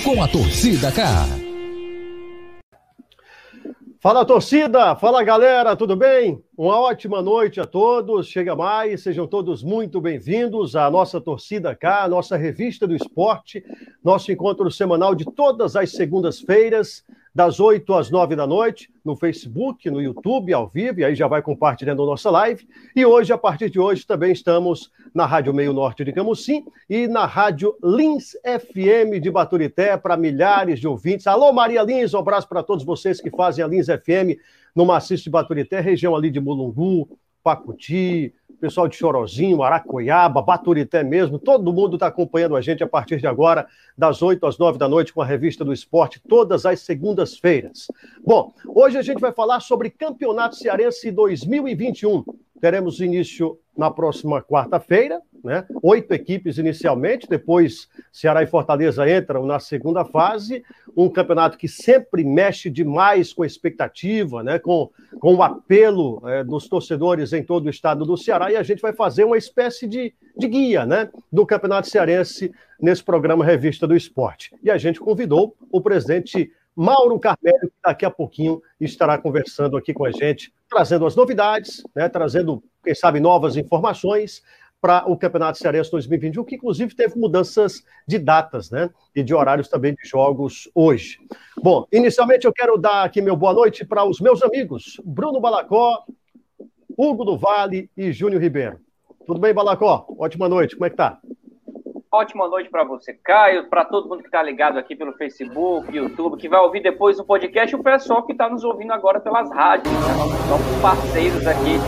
com a torcida cá. Fala torcida, fala galera, tudo bem? Uma ótima noite a todos. Chega mais, sejam todos muito bem-vindos à nossa torcida cá, nossa revista do esporte, nosso encontro semanal de todas as segundas-feiras das 8 às 9 da noite, no Facebook, no YouTube, ao vivo, e aí já vai compartilhando a nossa live. E hoje, a partir de hoje, também estamos na Rádio Meio Norte de Camusim e na Rádio Lins FM de Baturité, para milhares de ouvintes. Alô, Maria Lins, um abraço para todos vocês que fazem a Lins FM no Maciço de Baturité, região ali de Mulungu, Pacuti, pessoal de Chorozinho, Aracoiaba, Baturité mesmo, todo mundo está acompanhando a gente a partir de agora, das 8 às 9 da noite, com a revista do esporte, todas as segundas-feiras. Bom, hoje a gente vai falar sobre Campeonato Cearense 2021. Teremos início na próxima quarta-feira, né? Oito equipes inicialmente, depois Ceará e Fortaleza entram na segunda fase. Um campeonato que sempre mexe demais com a expectativa, né? com, com o apelo é, dos torcedores em todo o estado do Ceará. E a gente vai fazer uma espécie de, de guia né? do Campeonato Cearense nesse programa Revista do Esporte. E a gente convidou o presidente Mauro Carmelho, que daqui a pouquinho estará conversando aqui com a gente, trazendo as novidades, né? trazendo, quem sabe, novas informações para o Campeonato Cearense 2021, que inclusive teve mudanças de datas, né? E de horários também de jogos hoje. Bom, inicialmente eu quero dar aqui meu boa noite para os meus amigos Bruno Balacó, Hugo do Vale e Júnior Ribeiro. Tudo bem, Balacó? Ótima noite, como é que tá? Ótima noite para você, Caio, para todo mundo que está ligado aqui pelo Facebook, YouTube, que vai ouvir depois o podcast, o pessoal que está nos ouvindo agora pelas rádios, né? Nós somos parceiros aqui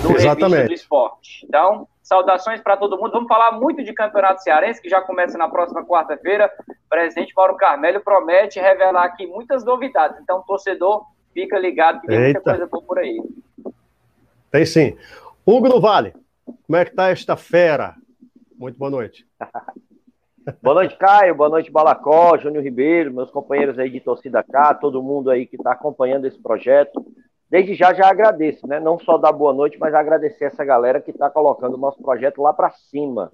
do Exatamente. Revista do Esporte. Então, Saudações para todo mundo. Vamos falar muito de Campeonato Cearense, que já começa na próxima quarta-feira. O presidente Mauro Carmelho promete revelar aqui muitas novidades. Então, torcedor, fica ligado que tem Eita. muita coisa boa por aí. Tem sim. Hugo do Vale, como é que está esta fera? Muito boa noite. boa noite, Caio. Boa noite, Balacó, Júnior Ribeiro, meus companheiros aí de torcida cá, todo mundo aí que está acompanhando esse projeto. Desde já já agradeço, né? Não só dar boa noite, mas agradecer essa galera que está colocando o nosso projeto lá para cima.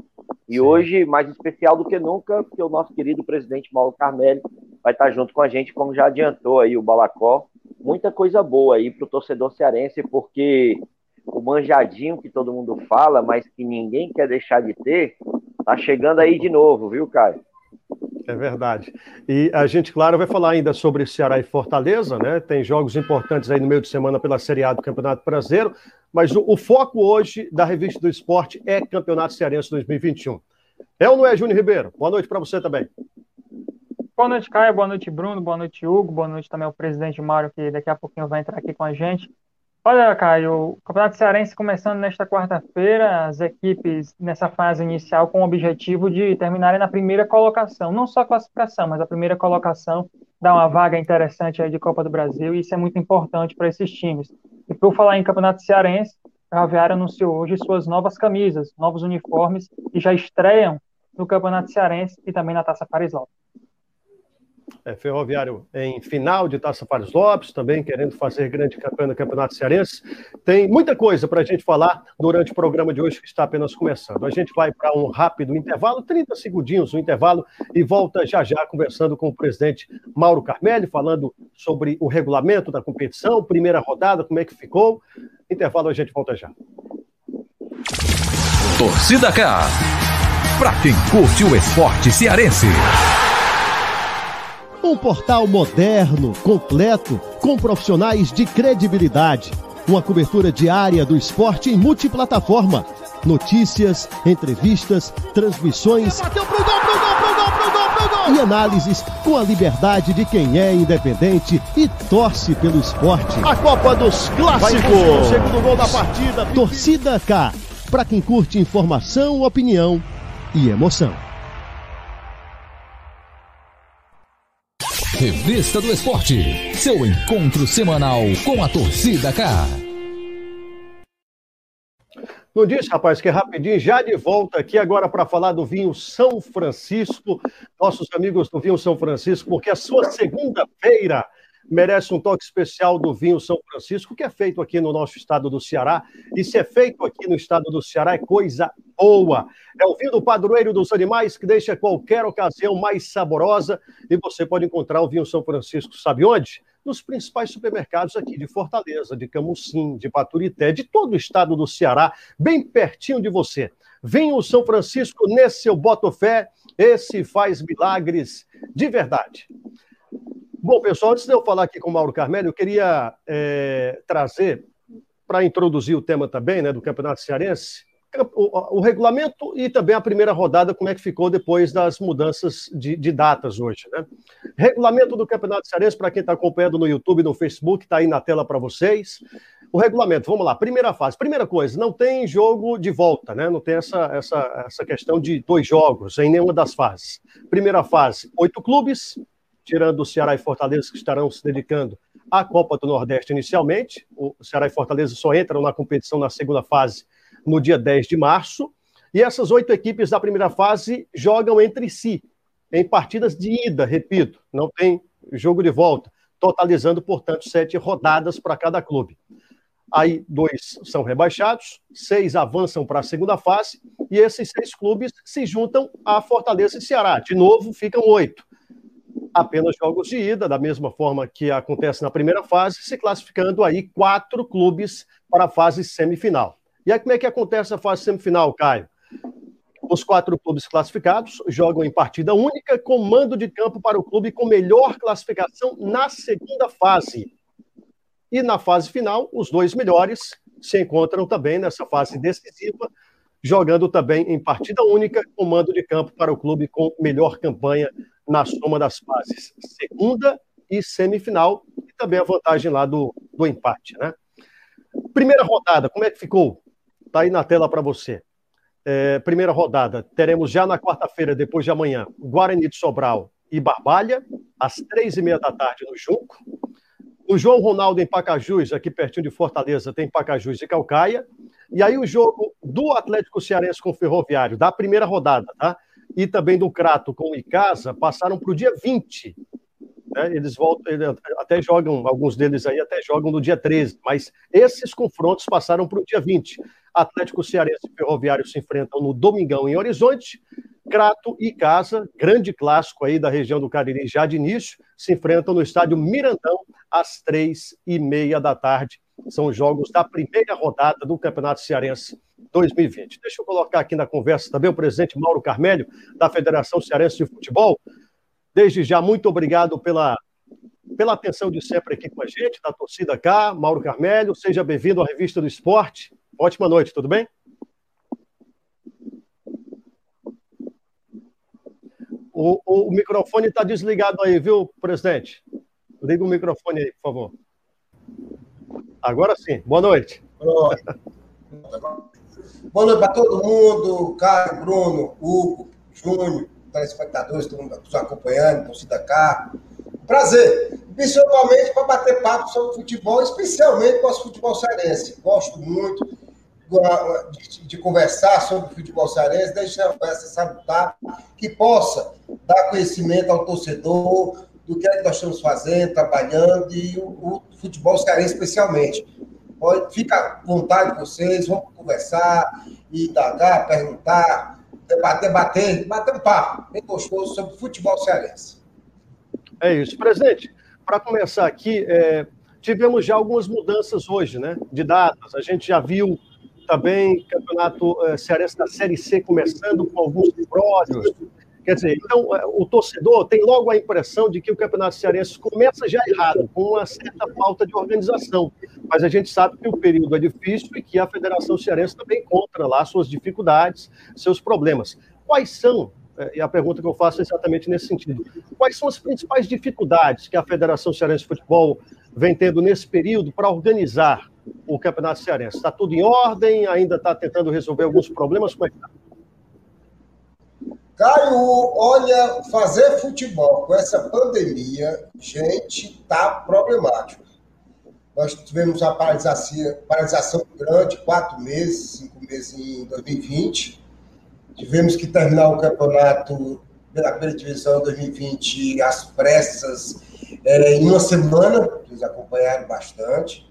E Sim. hoje, mais especial do que nunca, porque o nosso querido presidente Mauro Carmelli vai estar tá junto com a gente, como já adiantou aí o Balacó. Muita coisa boa aí para o torcedor cearense, porque o manjadinho que todo mundo fala, mas que ninguém quer deixar de ter, tá chegando aí de novo, viu, Caio? É verdade. E a gente, claro, vai falar ainda sobre Ceará e Fortaleza, né? Tem jogos importantes aí no meio de semana pela Série A do Campeonato Brasileiro, mas o, o foco hoje da Revista do Esporte é Campeonato Cearense 2021. É ou não é, Júnior Ribeiro? Boa noite para você também. Boa noite, Caio. Boa noite, Bruno. Boa noite, Hugo. Boa noite também ao presidente Mário, que daqui a pouquinho vai entrar aqui com a gente. Olha, Caio, o Campeonato Cearense começando nesta quarta-feira, as equipes nessa fase inicial com o objetivo de terminarem na primeira colocação, não só a classificação, mas a primeira colocação dá uma vaga interessante aí de Copa do Brasil e isso é muito importante para esses times. E por falar em Campeonato Cearense, a Aviária anunciou hoje suas novas camisas, novos uniformes que já estreiam no Campeonato Cearense e também na Taça Paris Lopes é, Ferroviário em final de Taça Pares Lopes, também querendo fazer grande campanha no Campeonato Cearense. Tem muita coisa para a gente falar durante o programa de hoje, que está apenas começando. A gente vai para um rápido intervalo, 30 segundinhos o intervalo, e volta já já conversando com o presidente Mauro Carmelli, falando sobre o regulamento da competição, primeira rodada, como é que ficou. Intervalo, a gente volta já. Torcida K. Para quem curte o esporte cearense. Um portal moderno, completo, com profissionais de credibilidade. Uma cobertura diária do esporte em multiplataforma. Notícias, entrevistas, transmissões. Bateu pro gol, pro gol, pro gol, pro gol, pro gol. E análises com a liberdade de quem é independente e torce pelo esporte. A Copa dos Clássicos. Segundo gol da partida. Torcida K. Para quem curte informação, opinião e emoção. Revista do Esporte, seu encontro semanal com a torcida cá. Não disse, rapaz, que é rapidinho, já de volta aqui agora para falar do vinho São Francisco, nossos amigos do vinho São Francisco, porque a sua segunda-feira merece um toque especial do vinho São Francisco, que é feito aqui no nosso estado do Ceará. E se é feito aqui no estado do Ceará, é coisa boa. É o vinho do padroeiro dos animais que deixa qualquer ocasião mais saborosa. E você pode encontrar o vinho São Francisco, sabe onde? Nos principais supermercados aqui de Fortaleza, de Camusim, de Paturité, de todo o estado do Ceará, bem pertinho de você. Vinho São Francisco, nesse seu Botofé, esse faz milagres de verdade. Bom, pessoal, antes de eu falar aqui com o Mauro Carmelho, eu queria é, trazer, para introduzir o tema também, né, do Campeonato Cearense, o, o, regulamento e também a primeira rodada, como é que ficou depois das mudanças de, de datas hoje. Né? Regulamento do Campeonato Cearense, para quem está acompanhando no YouTube, no Facebook, está aí na tela para vocês. O regulamento, vamos lá, primeira fase. Primeira coisa, não tem jogo de volta, né? Não tem essa, essa, essa questão de dois jogos em nenhuma das fases. Primeira fase, oito clubes, tirando o Ceará e Fortaleza, que estarão se dedicando à Copa do Nordeste inicialmente. O Ceará e Fortaleza só entram na competição na segunda fase no dia 10 de março. E essas oito equipes da primeira fase jogam entre si, em partidas de ida, repito, não tem jogo de volta, totalizando, portanto, sete rodadas para cada clube. Aí, dois são rebaixados, seis avançam para a segunda fase, e esses seis clubes se juntam a Fortaleza e Ceará. De novo, ficam oito apenas jogos de ida, da mesma forma que acontece na primeira fase, se classificando aí quatro clubes para a fase semifinal. E aí como é que acontece a fase semifinal, Caio? Os quatro clubes classificados jogam em partida única, com mando de campo para o clube com melhor classificação na segunda fase. E na fase final, os dois melhores se encontram também nessa fase decisiva, jogando também em partida única, com mando de campo para o clube com melhor campanha na soma das fases segunda e semifinal, e também a vantagem lá do, do empate. Né? Primeira rodada, como é que ficou? Está aí na tela para você. É, primeira rodada, teremos já na quarta-feira, depois de amanhã, Guarani de Sobral e Barbalha, às três e meia da tarde no Junco. O João Ronaldo em Pacajus, aqui pertinho de Fortaleza, tem Pacajus e Calcaia. E aí o jogo do Atlético Cearense com o Ferroviário, da primeira rodada, tá? E também do Crato com o Icasa passaram para o dia 20. Né? Eles voltam, até jogam, alguns deles aí até jogam no dia 13, mas esses confrontos passaram para o dia 20. Atlético Cearense e Ferroviário se enfrentam no Domingão em Horizonte. Crato e Casa, grande clássico aí da região do Cariri já de início, se enfrentam no estádio Mirandão às três e meia da tarde. São jogos da primeira rodada do Campeonato Cearense 2020. Deixa eu colocar aqui na conversa também o presidente Mauro Carmelho, da Federação Cearense de Futebol. Desde já, muito obrigado pela, pela atenção de sempre aqui com a gente, da torcida cá. Mauro Carmelho, seja bem-vindo à Revista do Esporte. Ótima noite, tudo bem? O, o, o microfone está desligado aí, viu, presidente? Liga o microfone aí, por favor. Agora sim. Boa noite. Boa noite. Boa noite para todo mundo, Caio, Bruno, Hugo, Júnior, telespectadores, todo mundo nos acompanhando, torcida cá. Prazer, principalmente para bater papo sobre futebol, especialmente com o futebol cearense. Gosto muito de, de, conversar sobre futebol cearense, deixar essa salutar, que possa dar conhecimento ao torcedor do que, é que nós estamos fazendo, trabalhando, e o, o futebol cearense especialmente. Pode, fica à vontade vocês, vamos conversar, indagar, perguntar, debater, bater, bater um papo bem gostoso sobre futebol cearense. É isso. Presidente, para começar aqui, é, tivemos já algumas mudanças hoje, né? De datas. A gente já viu também campeonato é, cearense da Série C começando com alguns pródios, Quer dizer, então é, o torcedor tem logo a impressão de que o Campeonato Cearense começa já errado, com uma certa falta de organização. Mas a gente sabe que o período é difícil e que a Federação Cearense também encontra lá suas dificuldades, seus problemas. Quais são, é, e a pergunta que eu faço é exatamente nesse sentido, quais são as principais dificuldades que a Federação Cearense de Futebol vem tendo nesse período para organizar o Campeonato Cearense? Está tudo em ordem? Ainda está tentando resolver alguns problemas? Como é que está? Caio, olha, fazer futebol com essa pandemia, gente, tá problemático. Nós tivemos uma paralisação, paralisação grande, quatro meses, cinco meses em 2020. Tivemos que terminar o campeonato pela primeira divisão 2020 às pressas, é, em uma semana, eles acompanharam bastante.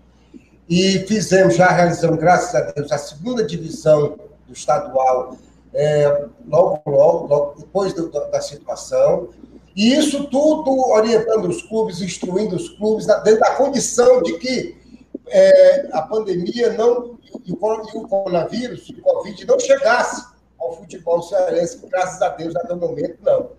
E fizemos, já realizamos, graças a Deus, a segunda divisão do estadual, é, logo, logo, logo, depois do, da situação. E isso tudo orientando os clubes, instruindo os clubes, dentro da condição de que é, a pandemia não, e o, coronavírus, o Covid, não chegasse ao futebol cearense, graças a Deus, até o momento, não.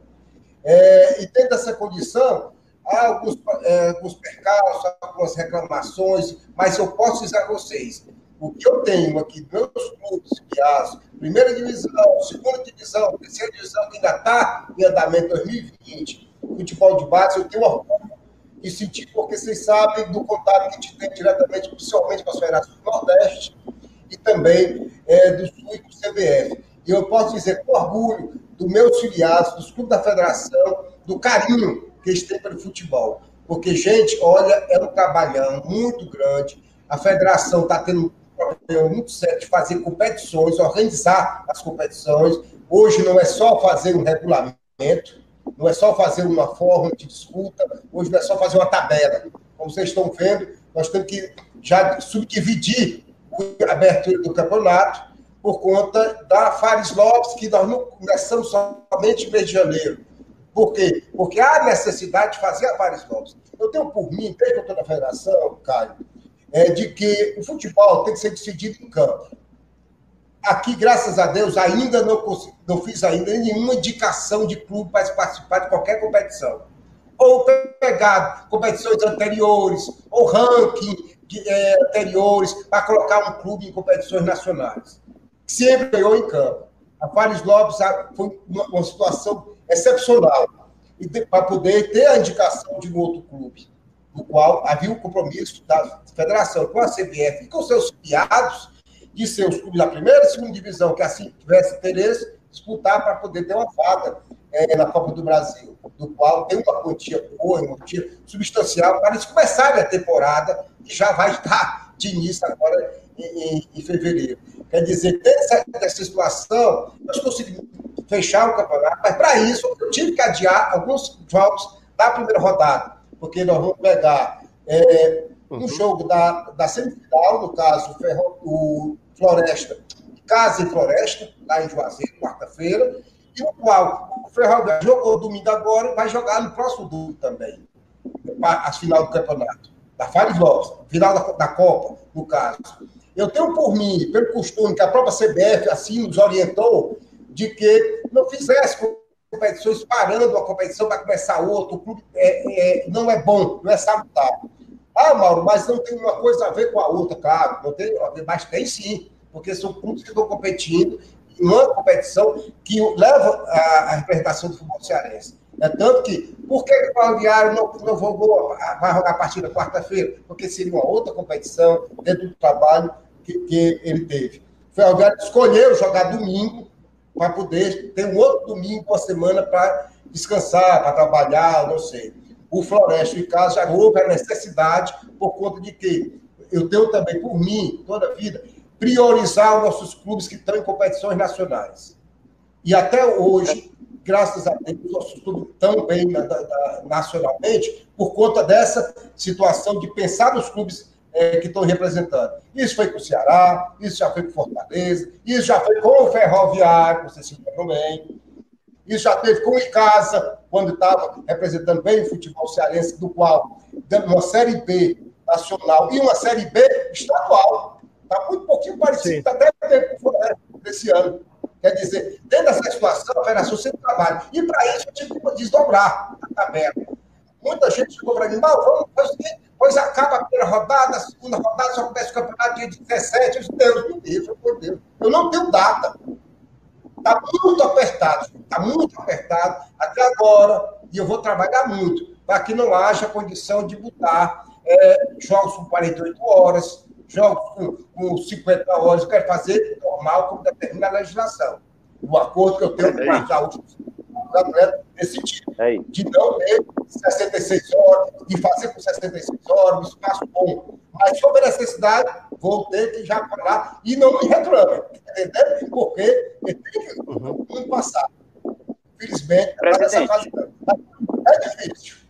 É, e dentro dessa condição, há alguns, é, alguns percalços, algumas reclamações, mas eu posso dizer a vocês, o que eu tenho aqui, meus clubes filiados, primeira divisão, segunda divisão, terceira divisão, que ainda está em andamento 2020, futebol de base, eu tenho orgulho de sentir, porque vocês sabem do contato que a gente tem diretamente, principalmente com as federações do Nordeste e também é, do Sul e do CBF. E eu posso dizer com orgulho dos meus filiados, dos clubes da federação, do carinho que eles têm pelo futebol. Porque, gente, olha, é um trabalhão muito grande. A federação está tendo problema muito sério de fazer competições, organizar as competições. Hoje não é só fazer um regulamento, não é só fazer uma forma de disputa, hoje não é só fazer uma tabela. Como vocês estão vendo, nós temos que já subdividir a abertura do campeonato por conta da Fares Lopes, que nós não começamos somente mês de janeiro. Por quê? Porque há necessidade de fazer a Fares Lopes. Eu tenho por mim, desde que eu estou na federação, Caio, é, de que o futebol tem que ser decidido em campo. Aqui, graças a Deus, ainda não, consegui, não fiz ainda nenhuma indicação de clube para participar de qualquer competição. Ou pegar competições anteriores, ou ranking de, é, anteriores, para colocar um clube em competições nacionais. Sempre ganhou em campo. A Fares Lopes foi uma situação excepcional para poder ter a indicação de um outro clube no qual havia um compromisso da federação com a CBF e com seus filiados de seus clubes da primeira e segunda divisão, que assim tivesse interesse, disputar para poder ter uma vaga é, na Copa do Brasil, do qual tem uma quantia boa, uma quantia substancial, para eles começarem a temporada, que já vai estar de início agora em, em, em fevereiro. Quer dizer, dessa, dessa situação, nós conseguimos fechar o campeonato, mas para isso eu tive que adiar alguns jogos da primeira rodada porque nós vamos pegar é, um uhum. jogo da, da semifinal, no caso, o Floresta, Casa e Floresta, lá em Juazeiro, quarta-feira, e o qual o Ferroviário jogou domingo agora e vai jogar no próximo domingo também, a final do campeonato, da Fares Lopes, final da, da Copa, no caso. Eu tenho por mim, pelo costume que a própria CBF assim nos orientou, de que não fizesse competições parando a competição para começar outra. O clube é, é, não é bom, não é salutar. Ah, Mauro, mas não tem uma coisa a ver com a outra, claro. Não tem mas tem sim, porque são clubes que estão competindo em uma competição que leva a, a representação do futebol cearense. É tanto que, por que o Ferroviário não, não jogou, vai jogar a partida quarta-feira? Porque seria uma outra competição dentro do trabalho que, que ele teve. O Ferroviário escolheu jogar domingo, para poder ter um outro domingo, uma semana para descansar, para trabalhar, não sei. O Floresta, em casa, já houve a necessidade, por conta de que eu tenho também, por mim, toda a vida, priorizar os nossos clubes que estão em competições nacionais. E até hoje, graças a Deus, os nossos clubes estão bem na, na, nacionalmente, por conta dessa situação de pensar nos clubes é, que estão representando. Isso foi com o Ceará, isso já foi com Fortaleza, isso já foi com o Ferroviário, você se lembra bem. Isso já teve com o Icasa, quando estava representando bem o futebol cearense, do qual dando uma Série B nacional e uma Série B estadual. Está muito pouquinho parecido, está até desse ano. Quer dizer, dentro dessa situação, a Federação sempre trabalha. E para isso eu tive que desdobrar a tabela. Muita gente ficou para mim, vamos fazer o seguinte, Pois acaba a primeira rodada, a segunda rodada, só começa o campeonato dia 17. Eu disse, Deus me livre, por Deus. Eu não tenho data. Está muito apertado, está muito apertado até agora, e eu vou trabalhar muito para que não haja condição de botar é, jogos com 48 horas, jogos com, com 50 horas. Eu quero fazer normal, como determina a legislação. O acordo que eu tenho com os gaúchos atletas nesse tipo. É de não ter 66 horas, de fazer com 66 horas, um espaço bom. Mas sobre a necessidade, vou ter que já falar e não me reclame, entendeu? Porque tem que uhum. passar. Infelizmente, essa fase é difícil.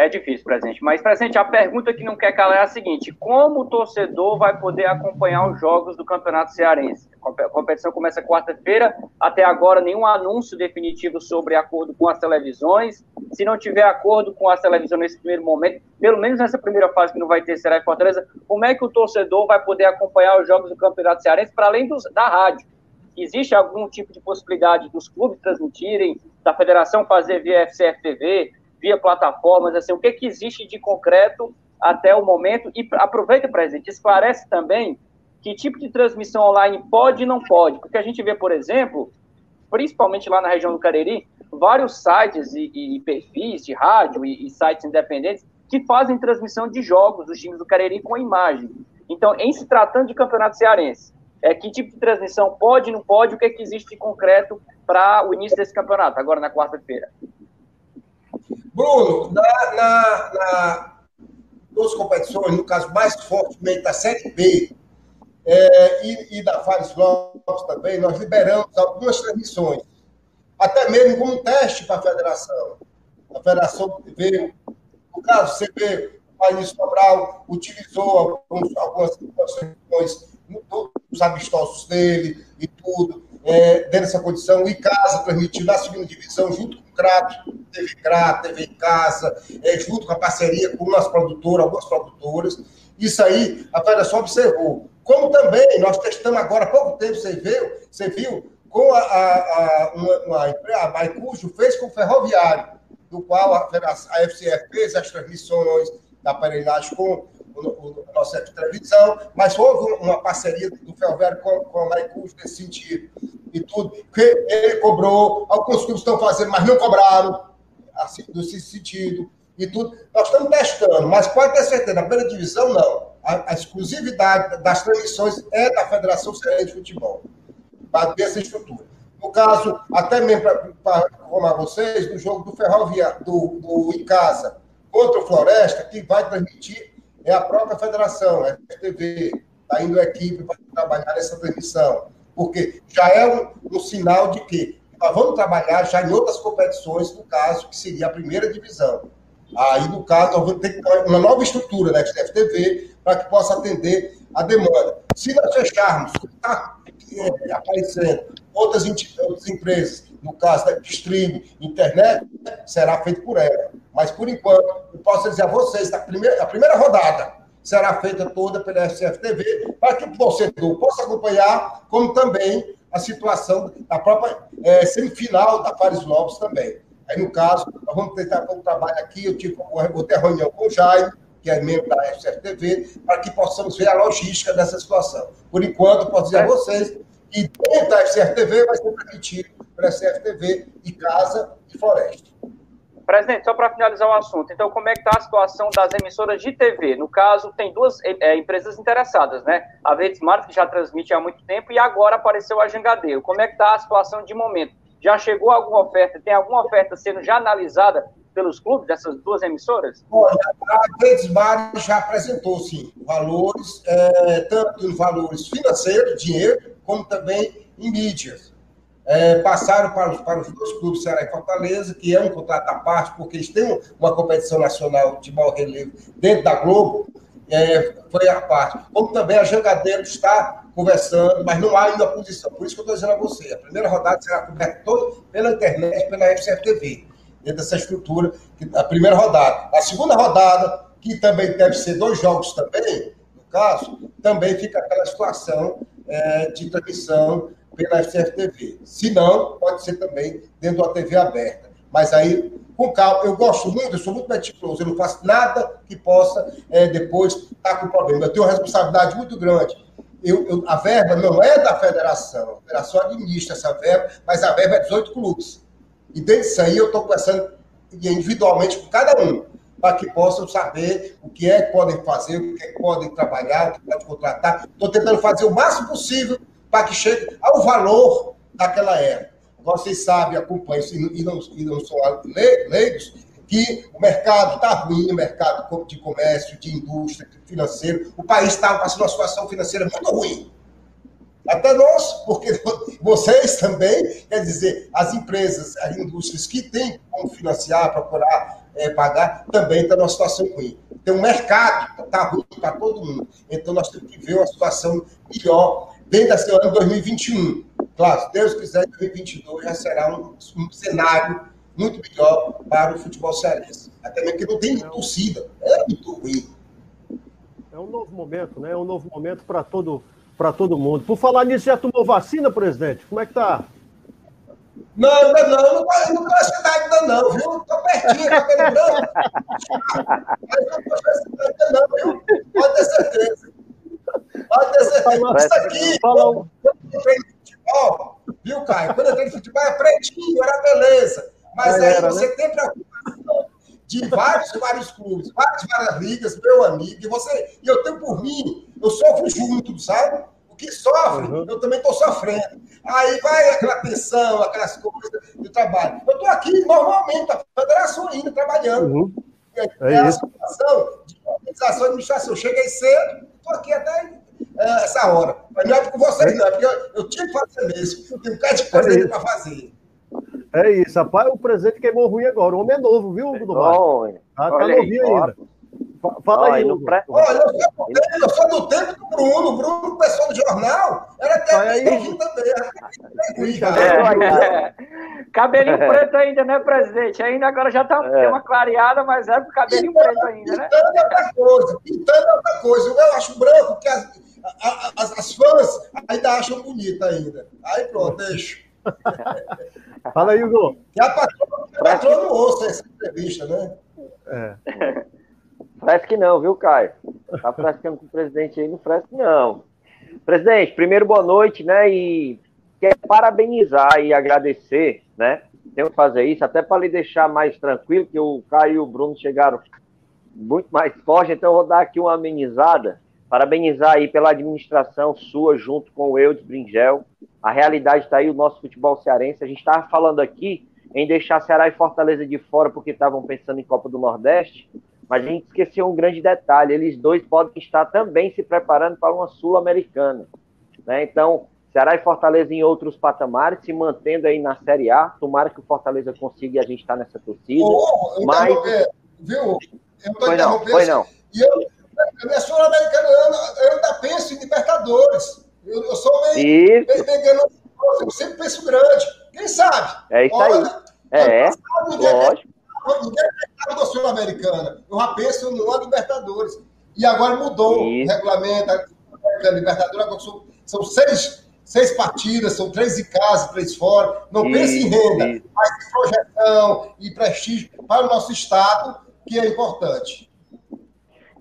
É difícil, presidente. Mas, presidente, a pergunta que não quer calar é a seguinte: como o torcedor vai poder acompanhar os jogos do Campeonato Cearense? A competição começa quarta-feira. Até agora, nenhum anúncio definitivo sobre acordo com as televisões. Se não tiver acordo com as televisões nesse primeiro momento, pelo menos nessa primeira fase que não vai ter será em Fortaleza, como é que o torcedor vai poder acompanhar os jogos do Campeonato Cearense para além dos, da rádio? Existe algum tipo de possibilidade dos clubes transmitirem, da federação fazer via FCF TV? Via plataformas, assim, o que, que existe de concreto até o momento? E aproveita, presidente, esclarece também que tipo de transmissão online pode e não pode, porque a gente vê, por exemplo, principalmente lá na região do Cariri, vários sites e, e perfis de rádio e, e, sites independentes que fazem transmissão de jogos dos times do Cariri com imagem. Então, em se tratando de campeonato cearense, é, que tipo de transmissão pode, não pode, o que, é que existe de concreto para o início desse campeonato, agora na quarta-feira? Bruno, na, na, na duas competições, no caso mais fortemente da Série B é, e, e, da Fares Lopes também, nós liberamos algumas transmissões, até mesmo como teste para a federação. A federação veio, no caso, vê, o País Sobral utilizou alguns, algumas transmissões nos amistosos dele e tudo, é, dentro dessa condição, e casa transmitiu na segunda divisão, junto com o Crato, teve Crato, teve em casa, é, junto com a parceria com produtoras, algumas produtoras. Isso aí a Federação observou. Como também nós testamos agora há pouco tempo, você viu, você viu com a, a, a, uma, uma, a Maicujo fez com o Ferroviário, do qual a, a FCF fez as transmissões da aparelhagem com o, o, nosso de televisão, mas houve uma parceria do Ferroviário com, com a Maicujo nesse sentido e tudo, que ele cobrou, alguns clubes estão fazendo, mas não cobraram, assim, nesse sentido e tudo. Nós estamos testando, mas pode ter certeza, na primeira divisão, não. A, a exclusividade das transmissões é da Federação Cearense de Futebol, para ter essa estrutura. No caso, até mesmo para informar vocês, no jogo do Ferroviário, do, do casa, contra o Floresta, quem vai transmitir é a própria federação, a FTV. Está indo a equipe para trabalhar essa transmissão. Porque já é um, um sinal de que nós vamos trabalhar já em outras competições, no caso, que seria a primeira divisão. Aí, no caso, nós vamos ter uma nova estrutura da FTV para que possa atender a demanda. Se nós fecharmos, está é, aparecendo outras, outras empresas, no caso da streaming, internet, será feito por ela. Mas, por enquanto, eu posso dizer a vocês, a primeira, a primeira rodada será feita toda pela FCFTV, para que o torcedor possa acompanhar, como também a situação da própria é, semifinal da Paris Lopes também. Aí, no caso, nós vamos tentar um trabalho aqui, eu tive, vou ter reunião com o Jair, que é membro da FCFTV, para que possamos ver a logística dessa situação. Por enquanto, posso dizer a vocês que dentro da FCFTV vai ser permitido para a FCFTV e Casa e Floresta. Presidente, só para finalizar o assunto, então como é que está a situação das emissoras de TV? No caso, tem duas é, empresas interessadas, né? A Verde Smart, que já transmite há muito tempo, e agora apareceu a Jangadeiro. Como é que está a situação de momento? Já chegou alguma oferta? Tem alguma oferta sendo já analisada pelos clubes dessas duas emissoras? Olha, a Verde Smart já apresentou, sim, valores, é, tanto em valores financeiros, dinheiro, como também em mídias é, passaram para os, para os dois clubes, Ceará e Fortaleza, que é um contrato à parte, porque eles têm uma competição nacional de maior relevo dentro da Globo, é, foi a parte. Como também a Jangadeiro está conversando, mas não há ainda posição. Por isso que eu estou dizendo a você, a primeira rodada será coberta toda pela internet, pela FCFTV, dentro dessa estrutura, a primeira rodada. A segunda rodada, que também deve ser dois jogos também, no caso, também fica aquela situação é, de transmissão pela FCFTV. Se não, pode ser também dentro da TV aberta. Mas aí, com calma, eu gosto muito, eu sou muito meticuloso, eu não faço nada que possa é, depois estar tá com problema. Eu tenho uma responsabilidade muito grande. Eu, eu, a verba não é da federação, a federação administra essa verba, mas a verba é 18 clubes. E dentro disso aí eu estou conversando individualmente com cada um, para que possam saber o que é que podem fazer, o que é que podem trabalhar, o que podem contratar. Estou tentando fazer o máximo possível para que chegue ao valor daquela época. Vocês sabem, acompanham e não, e não são leigos, que o mercado está ruim, o mercado de comércio, de indústria, financeiro. O país está passando uma situação financeira muito ruim. Até nós, porque vocês também, quer dizer, as empresas, as indústrias que têm como financiar, procurar é, pagar, também está numa situação ruim. Tem um mercado, está ruim para todo mundo. Então nós temos que ver uma situação melhor dentro desse ano 2021. Claro, se Deus quiser, 2022 já será um, um cenário muito melhor para o futebol cearense. Até mesmo que não tem torcida. É muito ruim. É um novo momento, né? É um novo momento para todo, todo mundo. Por falar nisso, já tomou vacina, presidente? Como é que tá? Não, ainda não. Não estou não na cidade ainda não, viu? Estou pertinho, cabelo branco. Mas não estou na cidade ainda não, viu? Pode ter certeza. Pode ter certeza. Isso aqui, quando eu entrei no futebol, viu, Caio? Quando eu entrei no futebol era pretinho, era beleza. Mas aí era, você né? tem preocupação de vários, vários clubes, várias, várias ligas, meu amigo, e você, e eu tenho por mim, eu sofro junto, sabe? Que sofre, uhum. eu também estou sofrendo. Aí vai aquela tensão, aquelas coisas do trabalho. Eu estou aqui normalmente, a federação ainda trabalhando. Uhum. É, é a situação de organização e administração. Cheguei cedo, estou aqui até é, essa hora. Mas não é com vocês, não, é porque eu, eu tinha que fazer mesmo. Eu tenho um cara de coisa é para fazer. É isso, rapaz, o presente queimou ruim agora. O homem é novo, viu, Hugo do Mar? Tá, tá novinho ainda. Fala aí, Hugo. Olha, eu sou, do tempo do Bruno. O Bruno, pessoal do jornal, era até aí. também. É, é. Cabelinho preto ainda, né, presidente? Ainda agora já tá é. uma clareada, mas é pro cabelinho pintando, preto ainda, né? Pintando é outra coisa. Pintando é outra coisa. Eu acho branco, porque as, as, as fãs ainda acham bonito ainda. Aí pronto, deixa. Fala aí, Hugo. A patroa, a patroa não ouça essa entrevista, né? É. Parece que não, viu, Caio? Tá frescando com o presidente aí, não fresque não. Presidente, primeiro boa noite, né? E quero parabenizar e agradecer, né? Tenho que fazer isso, até para lhe deixar mais tranquilo, que o Caio e o Bruno chegaram muito mais forte, então eu vou dar aqui uma amenizada Parabenizar aí pela administração sua, junto com o Eudes Bringel. A realidade está aí, o nosso futebol cearense. A gente estava falando aqui em deixar Ceará e Fortaleza de fora porque estavam pensando em Copa do Nordeste, mas a gente esqueceu um grande detalhe: eles dois podem estar também se preparando para uma Sul-Americana. Né? Então, Ceará e Fortaleza em outros patamares, se mantendo aí na Série A. Tomara que o Fortaleza consiga e a gente está nessa torcida. Oh, mas... Viu? Eu. Não, foi não. E eu, a minha sul-americana, eu, eu ainda penso em Libertadores. Eu, eu sou meio, meio, meio eu sempre penso grande. Quem sabe? É isso aí. Olha, é, é lógico. Da Sul-Americana. Eu já penso numa Libertadores. E agora mudou o regulamento. A Libertadores agora são, são seis, seis partidas, são três em casa, três fora. Não isso, pense em renda, isso. mas em projeção e prestígio para o nosso Estado, que é importante.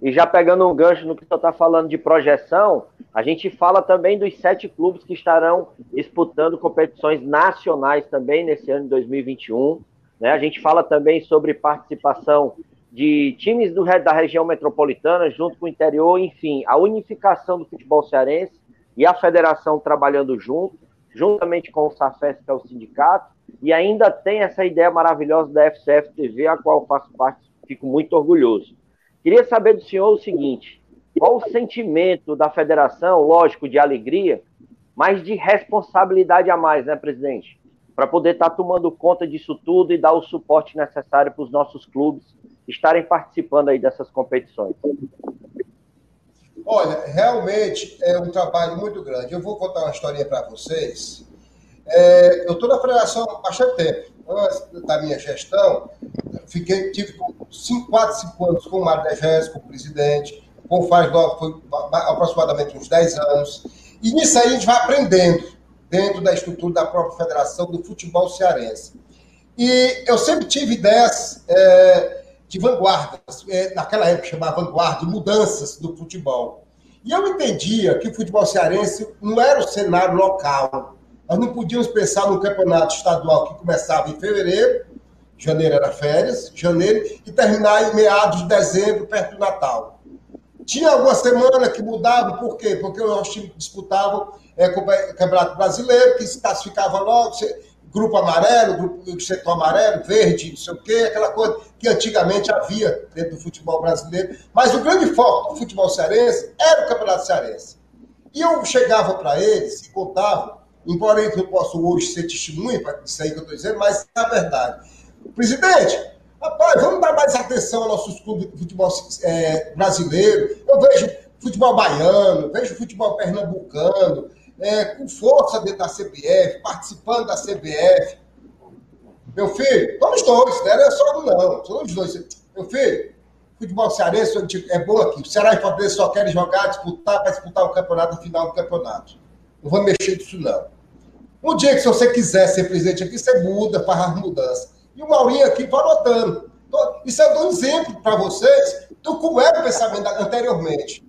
E já pegando um gancho no que você está falando de projeção, a gente fala também dos sete clubes que estarão disputando competições nacionais também nesse ano de 2021. Né? A gente fala também sobre participação de times do, da região metropolitana junto com o interior, enfim, a unificação do futebol cearense e a federação trabalhando junto, juntamente com o SAFES, que é o sindicato, e ainda tem essa ideia maravilhosa da FCF TV, a qual faço parte, fico muito orgulhoso. Queria saber do senhor o seguinte: qual o sentimento da federação, lógico, de alegria, mas de responsabilidade a mais, né, presidente? Para poder estar tá tomando conta disso tudo e dar o suporte necessário para os nossos clubes estarem participando aí dessas competições. Olha, realmente é um trabalho muito grande. Eu vou contar uma historinha para vocês. É, eu estou na federação há bastante tempo. Antes da minha gestão, fiquei, tive 5, 4, 5 anos com o Mário como presidente, com o Faz Dog foi aproximadamente uns 10 anos. E nisso aí a gente vai aprendendo dentro da estrutura da própria federação do futebol cearense. E eu sempre tive ideias é, de vanguarda, é, naquela época chamava vanguarda, mudanças do futebol. E eu entendia que o futebol cearense não era o cenário local. Nós não podíamos pensar num campeonato estadual que começava em fevereiro janeiro era férias, janeiro, e terminar em meados de dezembro, perto do Natal. Tinha alguma semana que mudava, por quê? Porque os times disputavam é, Campeonato Brasileiro, que se classificava logo, grupo amarelo, grupo setor amarelo, verde, não sei o quê, aquela coisa que antigamente havia dentro do futebol brasileiro. Mas o grande foco do futebol cearense era o Campeonato Cearense. E eu chegava para eles e contava, embora eu não possa hoje ser testemunha para isso aí que eu estou dizendo, mas é a verdade Presidente, Rapaz, vamos dar mais atenção aos nossos clubes de futebol é, brasileiro. Eu vejo futebol baiano, vejo futebol pernambucano, é, com força dentro da CBF, participando da CBF. Meu filho, todos dois, não é só um não, todos dois. Meu filho, futebol cearense é bom aqui. O Ceará e Fortaleza só querem jogar, disputar, para disputar o campeonato no final do campeonato. Não vou mexer nisso, não. Um dia que se você quiser ser presidente aqui, você muda, faz as mudanças. E o Maurinho aqui vai notando. Isso é um exemplo para vocês do como era o pensamento anteriormente.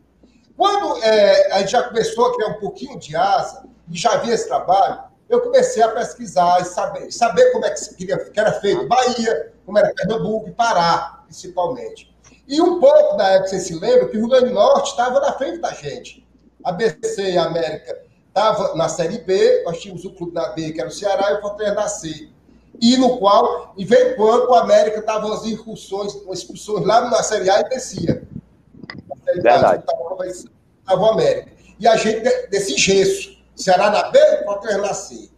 Quando é, a gente já começou a criar um pouquinho de asa e já havia esse trabalho, eu comecei a pesquisar e saber, saber como é que, queria, que era feito Bahia, como era Pernambuco e Pará, principalmente. E um pouco da época, vocês se lembram, que o Rio Grande do Norte estava na frente da gente. A BC e a América estavam na Série B, nós tínhamos o clube da B, que era o Ceará, e o Fortaleza na C e no qual, de vez em quando, o América estava as incursões, as expulsões lá na Série A e descia. Verdade. Estava o América. E a gente, desse gesso, Ceará na B, Fortaleza na C.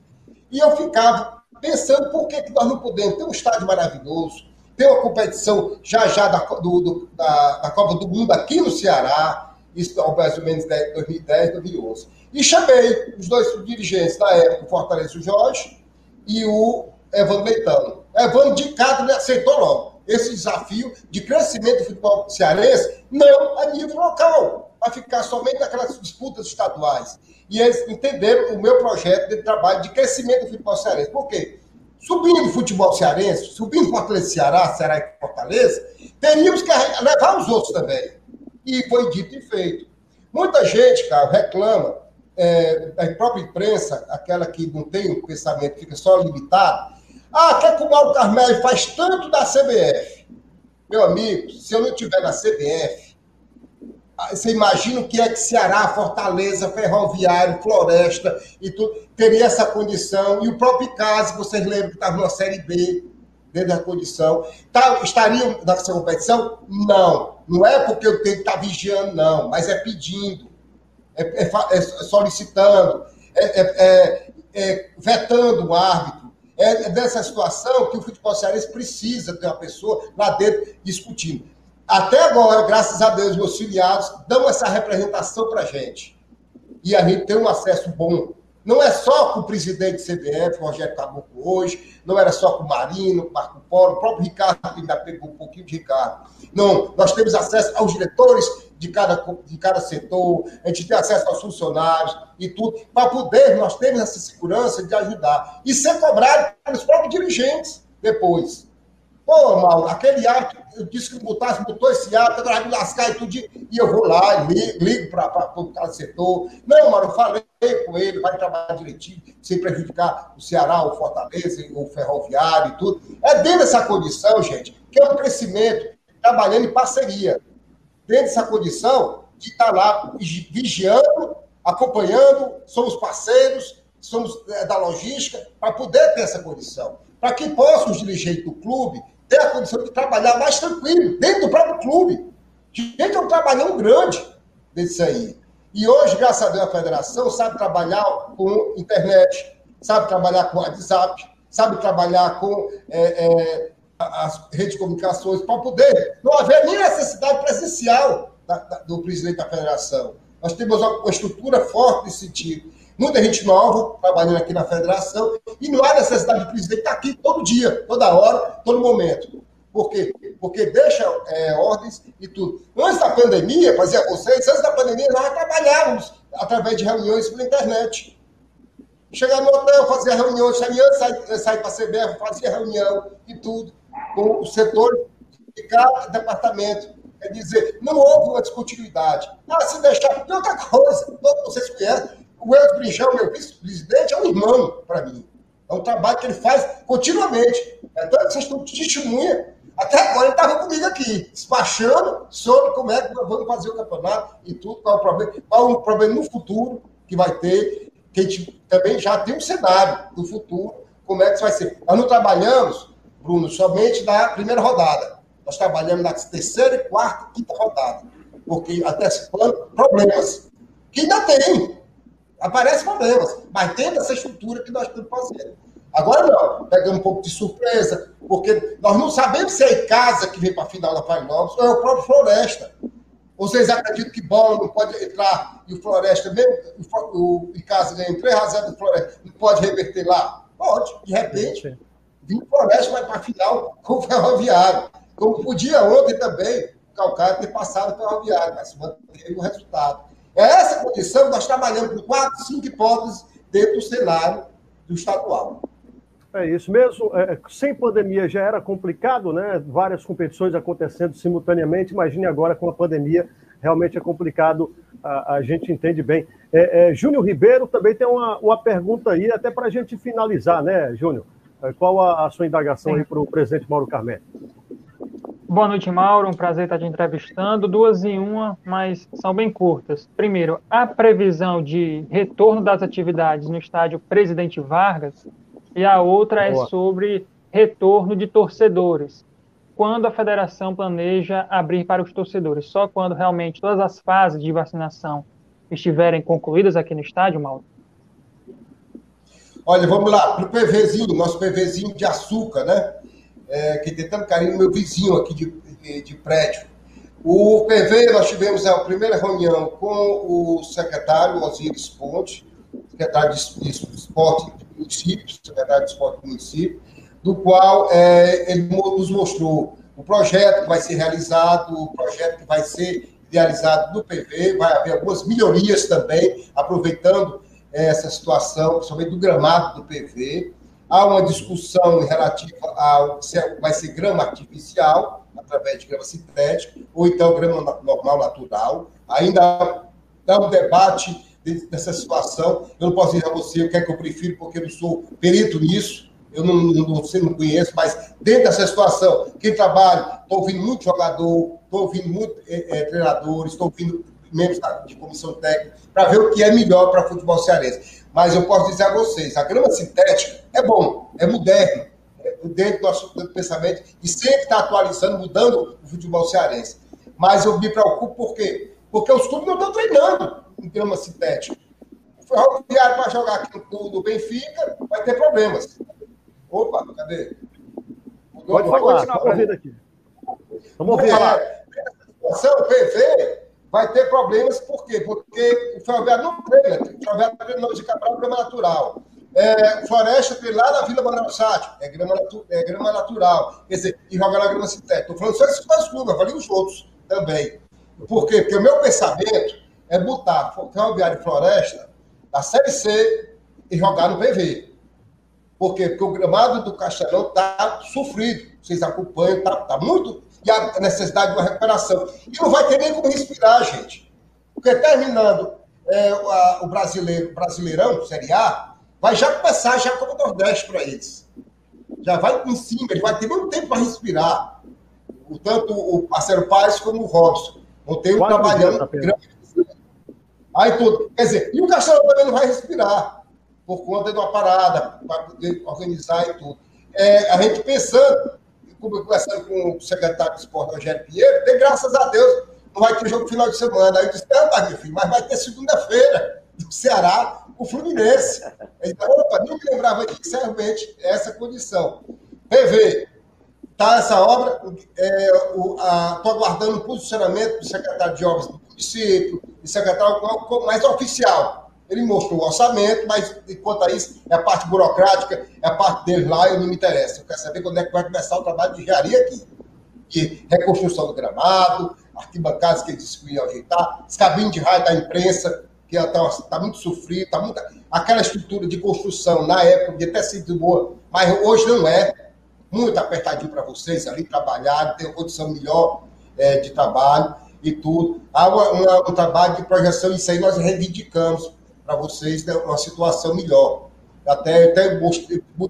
E eu ficava pensando por que, que nós não podemos ter um estádio maravilhoso, ter uma competição já já da, do, do, da, da Copa do Mundo aqui no Ceará, isso mais ou menos 2010, 2011. E chamei os dois dirigentes da época, o Fortaleza o Jorge e o Evandro Leitão. Evandro de ele aceitou logo esse desafio de crescimento do futebol cearense, não a nível local, para ficar somente naquelas disputas estaduais. E eles entenderam o meu projeto de trabalho de crescimento do futebol cearense. Por quê? Subindo o futebol cearense, subindo Fortaleza Ceará, Ceará e Fortaleza, teríamos que levar os outros também. E foi dito e feito. Muita gente, cara, reclama, é, a própria imprensa, aquela que não tem um pensamento, fica só limitado, ah, quer que o Mauro Carmelo faz tanto da CBF? Meu amigo, se eu não estiver na CBF, ah, você imagina o que é que Ceará, Fortaleza, Ferroviário, Floresta e tudo, teria essa condição. E o próprio caso, vocês lembram que estava na Série B, dentro da condição. Tá, estariam nessa competição? Não. Não é porque eu tenho que estar vigiando, não, mas é pedindo, é, é, é solicitando, é, é, é, é vetando o árbitro é dessa situação que o futebol cearense precisa ter uma pessoa lá dentro discutindo. Até agora, graças a Deus, meus filiados dão essa representação para a gente. E a gente tem um acesso bom. Não é só com o presidente do CBF, Rogério Caboclo, hoje, não era só com o Marino, Marco Polo, o próprio Ricardo, ainda pegou um pouquinho de Ricardo. Não, nós temos acesso aos diretores de cada, de cada setor, a gente tem acesso aos funcionários e tudo, para poder, nós temos essa segurança de ajudar. E ser cobrado pelos próprios dirigentes depois. Pô, Mauro, aquele ato, eu disse que botasse, botou esse ato, vai me lascar e tudo, e eu vou lá ligo, ligo para o cada setor. Não, Mauro, eu falei com ele, vai trabalhar direitinho, sem prejudicar o Ceará, o Fortaleza, o Ferroviário e tudo. É dentro dessa condição, gente, que é um crescimento, trabalhando em parceria dentro dessa condição de estar lá vigiando, acompanhando, somos parceiros, somos é, da logística, para poder ter essa condição. Para que possam os dirigentes do clube ter a condição de trabalhar mais tranquilo, dentro do próprio clube. Gente, é um trabalhão grande desse aí. E hoje, graças a Deus, a federação sabe trabalhar com internet, sabe trabalhar com WhatsApp, sabe trabalhar com é, é, as redes de comunicações, para poder não haver nem necessidade presencial da, da, do presidente da federação. Nós temos uma, estrutura forte nesse sentido. Muita gente nova trabalhando aqui na federação e não há necessidade do presidente estar aqui todo dia, toda hora, todo momento. Por quê? Porque deixa é, ordens e tudo. Antes da pandemia, fazia vocês, antes da pandemia, nós trabalhávamos através de reuniões pela internet. Chegava no hotel, fazia reuniões, saía, saía, saía para a CBF, fazia reunião e tudo com o setor de cada departamento. Quer dizer, não houve uma descontinuidade. Ah, se deixar. E outra coisa, todos vocês conhecem, o Elton Brinjão, meu vice-presidente, é um irmão para mim. É um trabalho que ele faz continuamente. Então, vocês estão testemunha. Até agora ele estava comigo aqui, despachando sobre como é que nós vamos fazer o campeonato e tudo, qual é o problema, qual é o problema no futuro que vai ter, que a gente também já tem um cenário do futuro, como é que isso vai ser. Nós não trabalhamos Bruno, somente na primeira rodada. Nós trabalhamos na terceira, quarta e quinta rodada. Porque antecipando problemas. Que ainda tem. Aparecem problemas. Mas tem essa estrutura que nós estamos fazendo. Agora não, pegamos um pouco de surpresa, porque nós não sabemos se é casa que vem para a final da Pai Novos ou é o próprio Floresta. Vocês acreditam que bola não pode entrar e o Floresta, mesmo o, o Icasa ganha 3 a 0 do Floresta, não pode reverter lá? Pode, de repente. Vim Floresta vai para a final com o Ferroviário. Como podia ontem também o Calcaia ter passado pelo Ferroviário, mas manteve o resultado. É essa condição, nós trabalhamos com quatro, cinco hipóteses dentro do cenário do estadual. É isso mesmo. É, sem pandemia já era complicado, né? Várias competições acontecendo simultaneamente. Imagine agora com a pandemia, realmente é complicado. A, a gente entende bem. É, é, Júnior Ribeiro também tem uma, uma pergunta aí, até para a gente finalizar, né, Júnior? É, qual a, a sua indagação Sim. aí para o presidente Mauro Carmelo? Boa noite, Mauro. Um prazer estar te entrevistando. Duas em uma, mas são bem curtas. Primeiro, a previsão de retorno das atividades no estádio Presidente Vargas e a outra é Boa. é sobre retorno de torcedores. Quando a federação planeja abrir para os torcedores? Só quando realmente todas as fases de vacinação estiverem concluídas aqui no estádio, Mauro? Olha, vamos lá, para o PVzinho, nosso PVzinho de açúcar, né? É, que tem tanto carinho, meu vizinho aqui de, de, de prédio. O PV, nós tivemos a primeira reunião com o secretário Osiris Ponte, secretário de, de Esporte município, secretário de esporte do município, do qual é, ele nos mostrou o projeto que vai ser realizado, o projeto que vai ser idealizado no PV, vai haver algumas melhorias também, aproveitando é, essa situação, principalmente do gramado do PV. Há uma discussão relativa ao se é, vai ser grama artificial, através de grama sintética, ou então grama normal, natural. Ainda há um debate dessa situação. Eu não posso dizer a você o que é que eu prefiro, porque eu não sou perito nisso, eu não, não, não, conheço, mas dentro dessa situação, quem trabalha, estou ouvindo muito jogador, estou ouvindo muito é, é, treinadores, estou ouvindo membros de comissão técnica, para ver o que é melhor para futebol cearense. Mas eu posso dizer a vocês, a grama sintética é bom, é moderno, é dentro do nosso pensamento, e sempre está atualizando, mudando o futebol cearense. Mas eu me preocupo por quê? Porque os clubes não estão treinando em grama sintética. O Ferroviário para jogar aqui no, Benfica vai ter problemas. Opa, cadê? Pode falar, vamos ouvir daqui. Vamos ouvir. É, o PV vai ter problemas, por quê? Porque o Ferroviário não treina. O Ferroviário treina de Cabral, grama natural. É, floresta tem lá na Vila Manuel Sátio, é grama, é grama natural. Quer dizer, e joga na grama sintética. Estou falando só esses dois clubes, falei os outros também. Por quê? Porque o meu pensamento é botar Ferroviário e Floresta na Série C e jogar no PV. Por quê? Porque o gramado do Castelão está sofrido. Vocês acompanham, está tá muito. E a necessidade de uma recuperação. E não vai ter nem como respirar, gente. Porque terminando é, a, o brasileiro, Brasileirão, Série A, vai já começar já como Nordeste para eles. Já vai em cima, ele vai ter muito tempo para respirar. O, tanto o parceiro Paz como o Robson. Não tem um trabalhando grande Aí tudo. Quer dizer, e o Castelão também não vai respirar, por conta de uma parada, para poder organizar e tudo. É, a gente pensando, conversando com o secretário de esporte, Rogério Pinheiro, tem graças a Deus, não vai ter jogo final de semana. Aí eu disse, não, tá, meu filho, mas vai ter segunda-feira, do Ceará, o Fluminense. Então, opa, não me lembrava disso, realmente, essa condição. PV, tá essa obra, é, aguardando o posicionamento do secretário de obras do município, de secretário mais oficial. Ele mostrou o orçamento, mas enquanto isso, é a parte burocrática, é a parte dele lá, eu não me interessa. Eu quero saber quando é que vai começar o trabalho de engenharia aqui. De reconstrução do gramado, arquibancadas que ele disse que ia ajeitar, as cabines de raio da imprensa, que está tá muito sofrido, tá muito... aquela estrutura de construção na época podia ter sido boa, mas hoje não é. Muito apertadinho para vocês ali trabalhar, ter uma condição melhor é, de trabalho e tudo. Há uma, uma, um trabalho de projeção, isso aí nós reivindicamos para vocês né, uma situação melhor. Até, até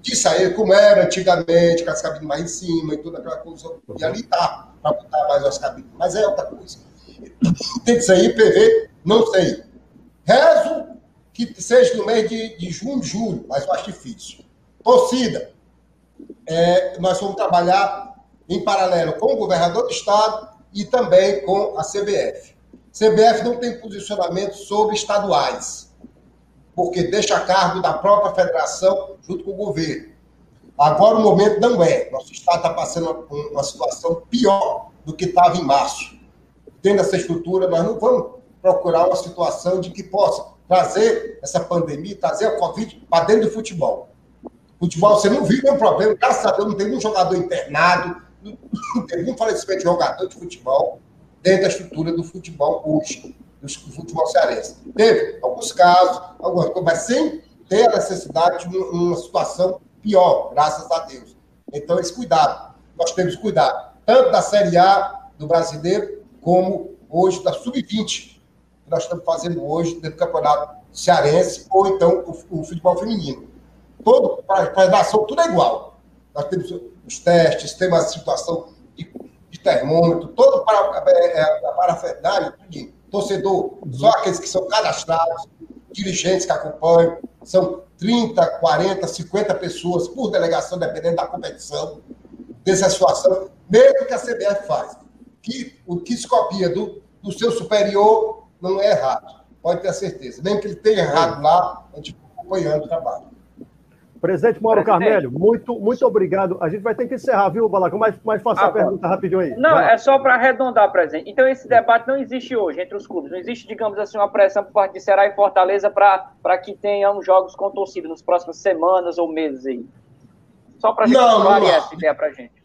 isso aí como era antigamente, com as cabines mais em cima e toda aquela coisa. E ali tá, para botar mais as cabines. Mas é outra coisa. Tem que sair PV, não sei. Rezo que seja no mês de, de junho, julho, mas eu acho difícil. Torcida, é, nós vamos trabalhar em paralelo com o governador do estado e também com a CBF. CBF não tem posicionamento sobre estaduais, porque deixa a cargo da própria federação junto com o governo. Agora o momento não é. Nosso Estado está passando uma, uma situação pior do que estava em março. Tendo essa estrutura, nós não vamos procurar uma situação de que possa trazer essa pandemia, trazer a Covid para dentro do futebol. Futebol, você não viu nenhum problema, graças a Deus, não tem nenhum jogador internado, não teve nenhum falecimento de jogador de futebol dentro da estrutura do futebol hoje, do futebol cearense. Teve alguns casos, algumas coisas, mas sem ter a necessidade de uma situação pior, graças a Deus. Então, esse cuidado. Nós temos cuidado, tanto da Série A do brasileiro, como hoje da Sub-20, que nós estamos fazendo hoje dentro do Campeonato Cearense, ou então o, o futebol feminino. Todo, para a nação, tudo é igual. Nós temos os testes, temos a situação de, de termômetro, todo para, é, é, a parafernália, torcedor, só aqueles que são cadastrados, dirigentes que acompanham, são 30, 40, 50 pessoas por delegação, dependendo da competição, dessa situação, mesmo que a CBF faz. Que, o que se copia do, do seu superior não é errado, pode ter certeza. Mesmo que ele tenha errado lá, a gente acompanhando o trabalho. Presidente Mauro Presidente. Carmelho, muito, muito obrigado. A gente vai ter que encerrar, viu, Balaco? Mas, mas faça ah, a pergunta rapidinho aí. Não, é só para arredondar, presidente. Então, esse debate não existe hoje entre os clubes. Não existe, digamos assim, uma pressão por parte de Ceará e Fortaleza para que tenham jogos com torcida nas próximas semanas ou meses aí. Só para a gente clarear essa ideia para gente.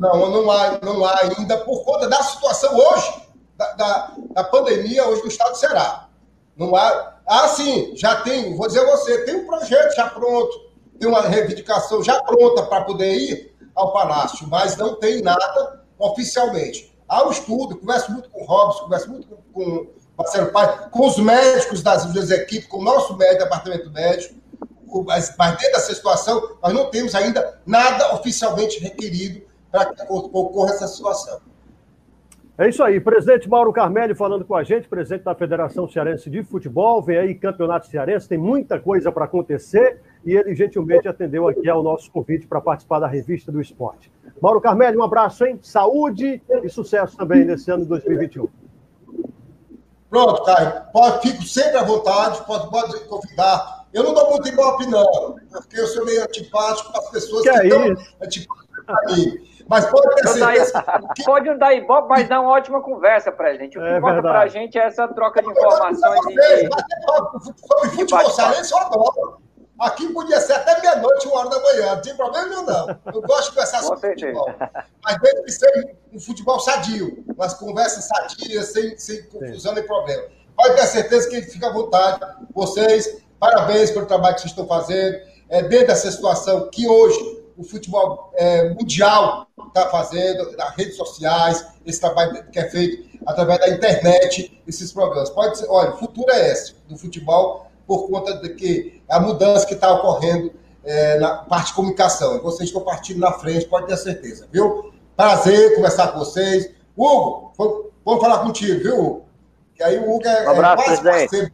Não, não há, não há ainda, por conta da situação hoje, da, da, da pandemia hoje no estado do Ceará. Não há. Ah, sim, já tem, vou dizer a você, tem um projeto já pronto tem uma reivindicação já pronta para poder ir ao Palácio, mas não tem nada oficialmente. Há um estudo, converso muito com o Robson, converso muito com, o Marcelo Pai, com os médicos das, das equipes, com o nosso médico, departamento médico, mas, mas dentro dessa situação, nós não temos ainda nada oficialmente requerido para que ocorra essa situação. É isso aí, presidente Mauro Carmelli falando com a gente, presidente da Federação Cearense de Futebol. Vem aí Campeonato Cearense, tem muita coisa para acontecer e ele gentilmente atendeu aqui ao nosso convite para participar da revista do esporte. Mauro Carmelli, um abraço, hein? Saúde e sucesso também nesse ano de 2021. Pronto, Caio. Pode, fico sempre à vontade, pode, pode convidar. Eu não dou muito ibope, não, porque eu sou meio antipático para as pessoas que, que é estão antipáticas para mim. Mas pode ter certeza. Que... Pode não dar ibope, mas dá uma ótima conversa para gente. O que é importa para a gente é essa troca de informações. E... Sobre futebol cearense, eu adoro. Aqui podia ser até meia-noite, uma hora da manhã, não tem problema nenhum, não. Eu gosto de conversar sobre futebol. Mas deve que seja um futebol sadio, umas conversas sadias, sem, sem confusão Sim. nem problema. Pode ter certeza que fica à vontade. Vocês, parabéns pelo trabalho que vocês estão fazendo. É, dentro dessa situação que hoje o futebol é, mundial está fazendo, nas redes sociais, esse trabalho que é feito através da internet, esses programas. Pode ser, olha, o futuro é esse do futebol, por conta de que a mudança que está ocorrendo é, na parte de comunicação. Vocês estão partindo na frente, pode ter certeza, viu? Prazer conversar com vocês. Hugo, vamos falar contigo, viu, Hugo? Que aí o Hugo é, um abraço, é quase parceiro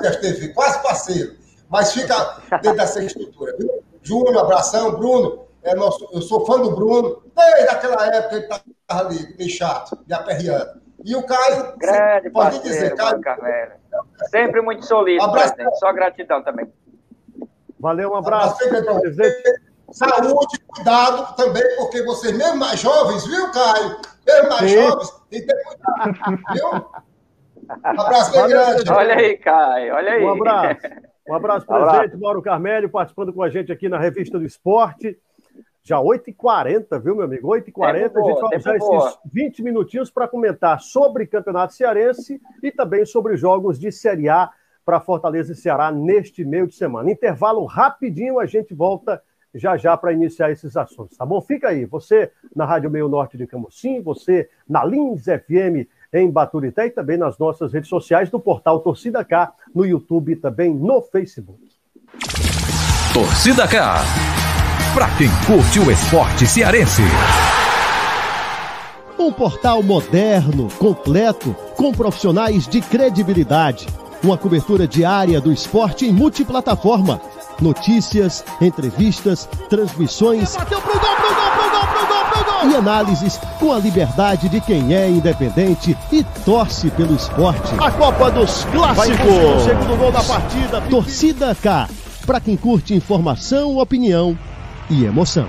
da TV, quase parceiro, mas fica dentro dessa estrutura, viu? Júnior, abração, Bruno, é nosso, eu sou fã do Bruno, desde aquela época ele estava ali, meio chato, me aperreando. E o Caio, Grande pode parceiro, dizer, Caio. Sempre muito solícito, presidente. Só gratidão também. Valeu, um abraço. abraço presidente. Saúde, cuidado também, porque vocês, mesmo mais jovens, viu, Caio? Mesmo mais Sim. jovens, tem que ter cuidado, viu? Um abraço bem grande. Olha aí, Caio, olha aí. Um abraço. Um abraço, presidente Mauro Carmelho, participando com a gente aqui na Revista do Esporte. Já 8h40, viu, meu amigo? 8h40, a gente vai usar boa. esses 20 minutinhos para comentar sobre Campeonato Cearense e também sobre jogos de Série A para Fortaleza e Ceará neste meio de semana. Intervalo rapidinho, a gente volta já já para iniciar esses assuntos, tá bom? Fica aí, você na Rádio Meio Norte de Camusim, você na Lins FM em Baturité e também nas nossas redes sociais do portal Torcida K, no YouTube e também no Facebook. Torcida K para quem curte o esporte cearense. Um portal moderno, completo, com profissionais de credibilidade. Uma cobertura diária do esporte em multiplataforma. Notícias, entrevistas, transmissões. Bateu pro gol, pro gol, pro gol, pro gol, pro gol. E análises com a liberdade de quem é independente e torce pelo esporte. A Copa dos Clássicos. O segundo gol da partida. Torcida K. Para quem curte informação, opinião e emoção.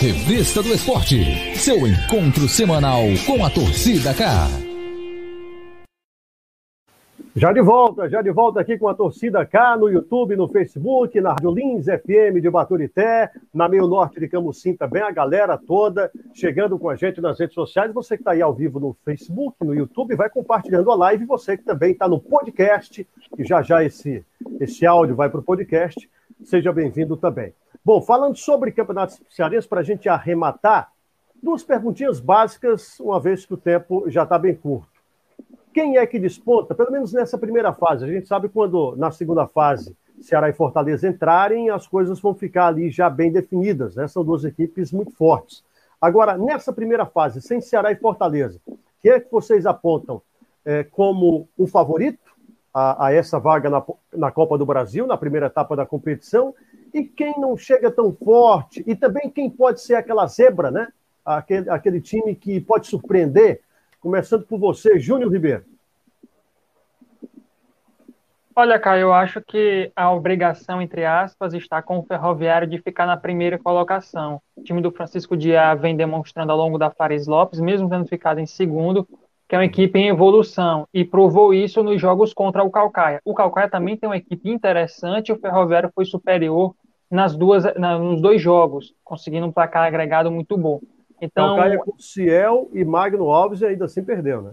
Revista do Esporte, seu encontro semanal com a torcida K. Já de volta, já de volta aqui com a torcida K no YouTube, no Facebook, na Rádio Lins FM de Baturité, na Meio Norte de Camusim também, a galera toda chegando com a gente nas redes sociais. Você que está aí ao vivo no Facebook, no YouTube, vai compartilhando a live. Você que também está no podcast, que já já esse, esse áudio vai para o podcast, seja bem-vindo também. Bom, falando sobre campeonatos cearense, para a gente arrematar, duas perguntinhas básicas, uma vez que o tempo já está bem curto. Quem é que desponta, pelo menos nessa primeira fase? A gente sabe quando na segunda fase Ceará e Fortaleza entrarem, as coisas vão ficar ali já bem definidas, né? São duas equipes muito fortes. Agora, nessa primeira fase, sem Ceará e Fortaleza, quem é que vocês apontam é, como o favorito a, a essa vaga na, na Copa do Brasil, na primeira etapa da competição? E quem não chega tão forte? E também quem pode ser aquela zebra, né? Aquele, aquele time que pode surpreender. Começando por você, Júnior Ribeiro. Olha, Caio, eu acho que a obrigação, entre aspas, está com o Ferroviário de ficar na primeira colocação. O time do Francisco Diá vem demonstrando ao longo da Fares Lopes, mesmo tendo ficado em segundo, que é uma equipe em evolução e provou isso nos jogos contra o Calcaia. O Calcaia também tem uma equipe interessante, o Ferroviário foi superior nas duas, na, nos dois jogos, conseguindo um placar agregado muito bom. Então, Calcaia com Ciel e Magno Alves ainda assim perdeu, né?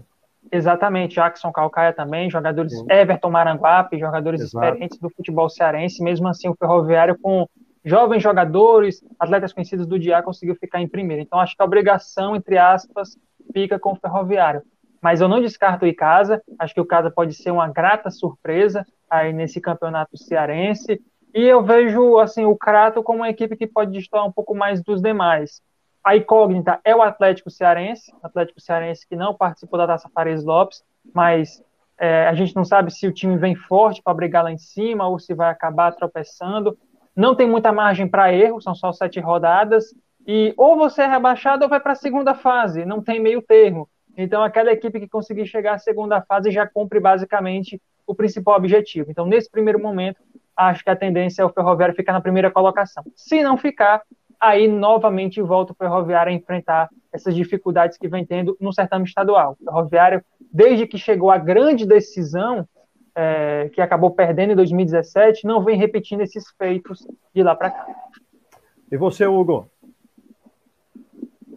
Exatamente, Jackson Calcaia também, jogadores Sim. Everton Maranguape, jogadores Exato. experientes do futebol cearense, mesmo assim o Ferroviário com jovens jogadores, atletas conhecidos do dia conseguiu ficar em primeiro. Então acho que a obrigação, entre aspas, fica com o Ferroviário mas eu não descarto o Icasa, acho que o Casa pode ser uma grata surpresa aí nesse campeonato cearense, e eu vejo assim o Crato como uma equipe que pode destoar um pouco mais dos demais. A incógnita é o Atlético Cearense, Atlético Cearense que não participou da Taça Fares Lopes, mas é, a gente não sabe se o time vem forte para brigar lá em cima ou se vai acabar tropeçando. Não tem muita margem para erro, são só sete rodadas, e ou você é rebaixado ou vai para a segunda fase, não tem meio termo. Então, aquela equipe que conseguir chegar à segunda fase já cumpre basicamente o principal objetivo. Então, nesse primeiro momento, acho que a tendência é o Ferroviário ficar na primeira colocação. Se não ficar, aí novamente volta o Ferroviário a enfrentar essas dificuldades que vem tendo no certame estadual. O Ferroviário, desde que chegou a grande decisão, é, que acabou perdendo em 2017, não vem repetindo esses feitos de lá para cá. E você, Hugo?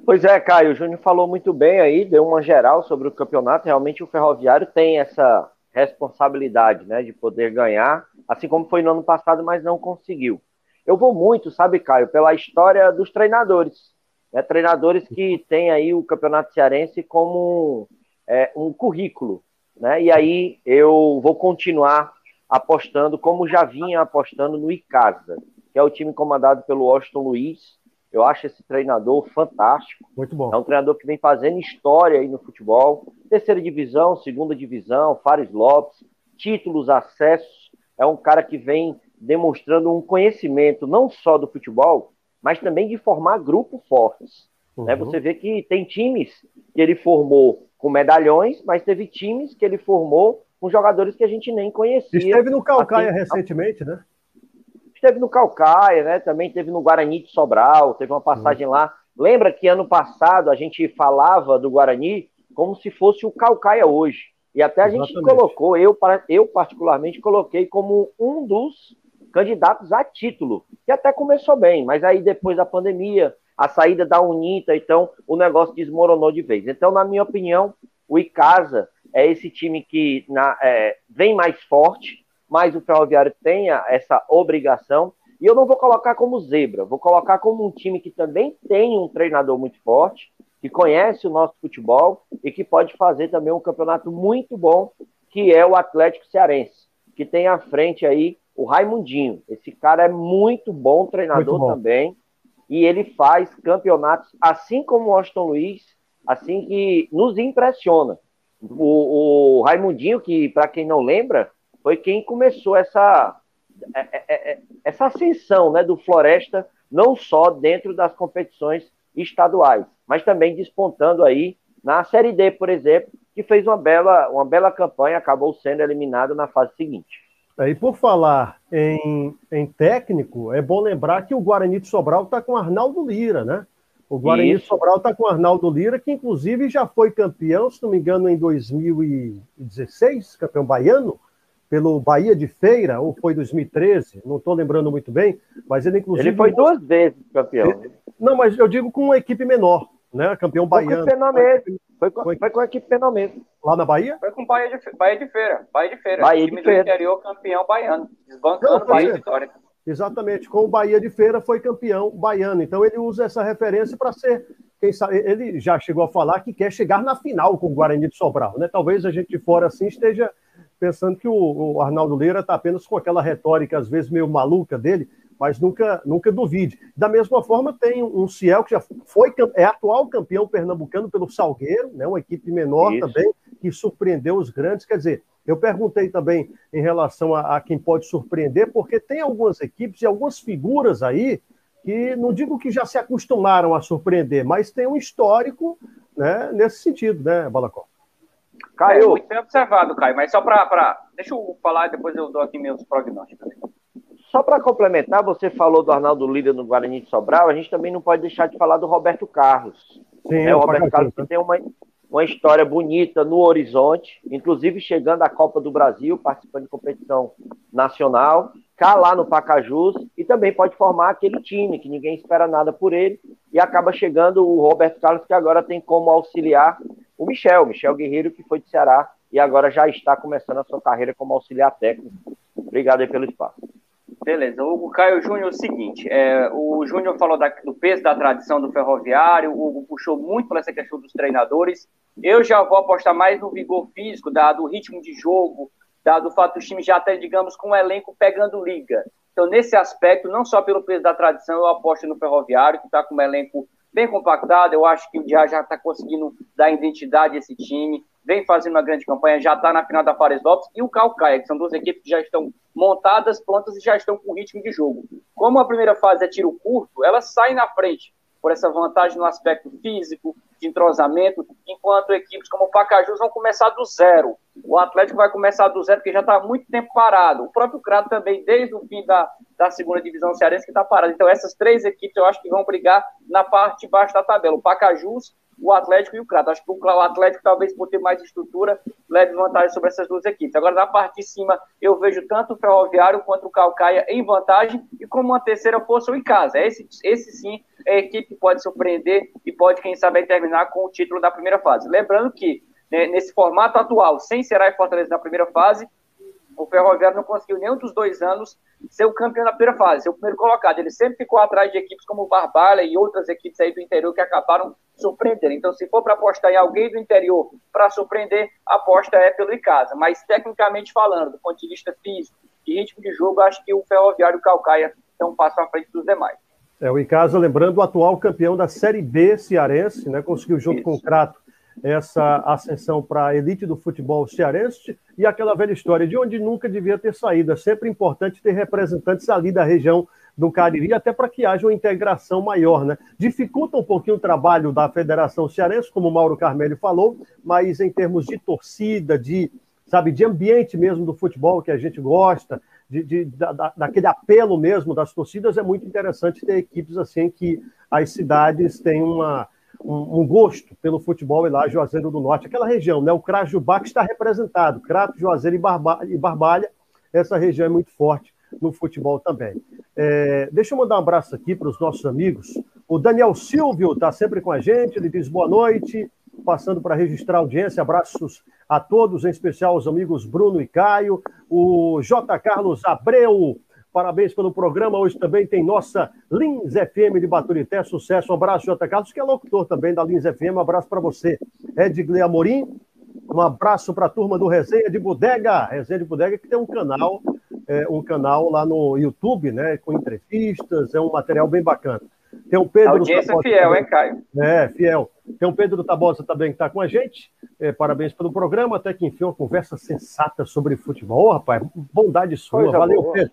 Pois é, Caio, o Júnior falou muito bem aí, deu uma geral sobre o campeonato. Realmente o Ferroviário tem essa responsabilidade, né, de poder ganhar, assim como foi no ano passado, mas não conseguiu. Eu vou muito, sabe, Caio, pela história dos treinadores. Né, treinadores que têm aí o campeonato cearense como é, um currículo. Né, e aí eu vou continuar apostando, como já vinha apostando no Icasa, que é o time comandado pelo Washington Luiz, eu acho esse treinador fantástico. Muito bom. É um treinador que vem fazendo história aí no futebol. Terceira divisão, segunda divisão, Fares Lopes, títulos, acessos. É um cara que vem demonstrando um conhecimento não só do futebol, mas também de formar grupos fortes. Uhum. Né? Você vê que tem times que ele formou com medalhões, mas teve times que ele formou com jogadores que a gente nem conhecia. Esteve no Calcaia assim, recentemente, né? Esteve no Calcaia, né? Também teve no Guarani de Sobral, teve uma passagem uhum. lá. Lembra que ano passado a gente falava do Guarani como se fosse o Calcaia hoje. E até a Exatamente. gente colocou, eu, eu particularmente coloquei como um dos candidatos a título, que até começou bem, mas aí depois da pandemia, a saída da Unita, então o negócio desmoronou de vez. Então, na minha opinião, o Icasa é esse time que na, é, vem mais forte, mas o Ferroviário tenha essa obrigação. E eu não vou colocar como zebra, vou colocar como um time que também tem um treinador muito forte, que conhece o nosso futebol e que pode fazer também um campeonato muito bom, que é o Atlético Cearense, que tem à frente aí o Raimundinho. Esse cara é muito bom treinador muito bom. também, e ele faz campeonatos, assim como o Washington Luiz, assim que nos impressiona. O, o Raimundinho, que para quem não lembra, foi quem começou essa, é, é, é, essa ascensão né, do Floresta, não só dentro das competições estaduais, mas também despontando aí na Série D, por exemplo, que fez uma bela, uma bela campanha, acabou sendo eliminado na fase seguinte. E por falar em, em técnico, é bom lembrar que o Guarani de Sobral está com Arnaldo Lira, né? O Guarani Isso. de Sobral está com Arnaldo Lira, que inclusive já foi campeão, se não me engano, em 2016, campeão baiano, pelo Bahia de Feira, ou foi 2013, não estou lembrando muito bem, mas ele inclusive. Ele foi duas vezes campeão. Não, mas eu digo com uma equipe menor, né? Campeão baiano. Foi com, foi, com, foi com a equipe Penamento. Lá na Bahia? Foi com Bahia de, Bahia de Feira. Bahia de Feira. Bahia de time Feira. do interior campeão baiano. Desbancando não, Bahia de Vitória. Exatamente, com o Bahia de Feira foi campeão baiano. Então ele usa essa referência para ser, quem sabe, ele já chegou a falar que quer chegar na final com o Guarani de Sobral, né? Talvez a gente de fora assim esteja pensando que o, o Arnaldo Leira está apenas com aquela retórica, às vezes meio maluca dele, mas nunca, nunca duvide. Da mesma forma, tem um Ciel que já foi é atual campeão pernambucano pelo Salgueiro, né, uma equipe menor Isso. também, que surpreendeu os grandes. Quer dizer, eu perguntei também em relação a, a, quem pode surpreender, porque tem algumas equipes e algumas figuras aí que não digo que já se acostumaram a surpreender, mas tem um histórico né, nesse sentido, né, Balacó? Caio. É muito bem observado, Caio, mas só para. Pra... Deixa eu falar e depois eu dou aqui meus prognósticos. Só para complementar, você falou do Arnaldo Lira no Guarani de Sobral, a gente também não pode deixar de falar do Roberto Carlos. Sim, é, o Roberto Carlos que tem uma, uma história bonita no horizonte, inclusive chegando à Copa do Brasil, participando de competição nacional, cá lá no Pacajus, e também pode formar aquele time que ninguém espera nada por ele, e acaba chegando o Roberto Carlos, que agora tem como auxiliar o Michel, Michel Guerreiro, que foi de Ceará e agora já está começando a sua carreira como auxiliar técnico. Obrigado aí pelo espaço. Beleza. O Caio Júnior, é o seguinte, é, o Júnior falou da, do peso da tradição do ferroviário, o Hugo puxou muito para essa questão dos treinadores. Eu já vou apostar mais no vigor físico, dado o ritmo de jogo, dado o fato dos times já até, digamos, com o elenco pegando liga. Então, nesse aspecto, não só pelo peso da tradição, eu aposto no ferroviário, que está com um elenco bem compactado. Eu acho que o Diá já está conseguindo dar identidade a esse time, vem fazendo uma grande campanha, já está na final da Fares Lopes, e o Calcaia, que são duas equipes que já estão montadas, prontas e já estão com ritmo de jogo. Como a primeira fase é tiro curto, elas saem na frente por essa vantagem no aspecto físico, de entrosamento, enquanto equipes como o Pacajus vão começar do zero. O Atlético vai começar do zero, porque já está muito tempo parado. O próprio Crato também, desde o fim da, da segunda divisão cearense, que está parado. Então, essas três equipes eu acho que vão brigar na parte de baixo da tabela. O Pacajus, o Atlético e o Crato. Acho que o Atlético, talvez por ter mais estrutura, leve vantagem sobre essas duas equipes. Agora, na parte de cima, eu vejo tanto o Ferroviário quanto o Calcaia em vantagem, e como uma terceira força, o Icasa. Esse, esse sim é a equipe que pode surpreender e pode, quem sabe, terminar com o título da primeira fase. Lembrando que, né, nesse formato atual, sem Ceará e Fortaleza na primeira fase, o Ferroviário não conseguiu nenhum dos dois anos ser o campeão na primeira fase, ser o primeiro colocado. Ele sempre ficou atrás de equipes como o Barbalha e outras equipes aí do interior que acabaram surpreendendo. Então, se for para apostar em alguém do interior para surpreender, a aposta é pelo Icasa. Mas, tecnicamente falando, do ponto de vista físico e ritmo de jogo, acho que o Ferroviário e o Calcaia estão um passo à frente dos demais. É, o Icasa, lembrando, o atual campeão da Série B cearense, né, conseguiu junto Isso. com o Crato essa ascensão para a elite do futebol cearense e aquela velha história de onde nunca devia ter saído. É sempre importante ter representantes ali da região do Cariri, até para que haja uma integração maior. Né? Dificulta um pouquinho o trabalho da Federação Cearense, como o Mauro Carmelho falou, mas em termos de torcida, de, sabe, de ambiente mesmo do futebol que a gente gosta, de, de da, daquele apelo mesmo das torcidas, é muito interessante ter equipes assim que as cidades têm uma um, um, gosto pelo futebol e lá, Juazeiro do Norte, aquela região, né? O Crajubá que está representado, Crato, Juazeiro e, Barba, e Barbalha, essa região é muito forte no futebol também. É, deixa eu mandar um abraço aqui para os nossos amigos. O Daniel Silvio está sempre com a gente, ele diz boa noite, passando para registrar a audiência, abraços a todos, em especial aos amigos Bruno e Caio, o J. Carlos Abreu, Parabéns pelo programa. Hoje também tem nossa Lins FM de Baturité. Sucesso. Um abraço, Jota Carlos, que é locutor também da Lins FM. Um abraço para você. Edgley Amorim. Um abraço para a turma do Resenha de Bodega. Resenha de Bodega, que tem um canal, é, um canal lá no YouTube, né? Com entrevistas. É um material bem bacana. Tem o Pedro. Audiência Tabosa fiel, também. hein, Caio? É, fiel. Tem o Pedro Tabosa também que está com a gente. É, parabéns pelo programa. Até que enfim, uma conversa sensata sobre futebol. Oh, rapaz, bondade sua. Coisa Valeu, boa. Pedro.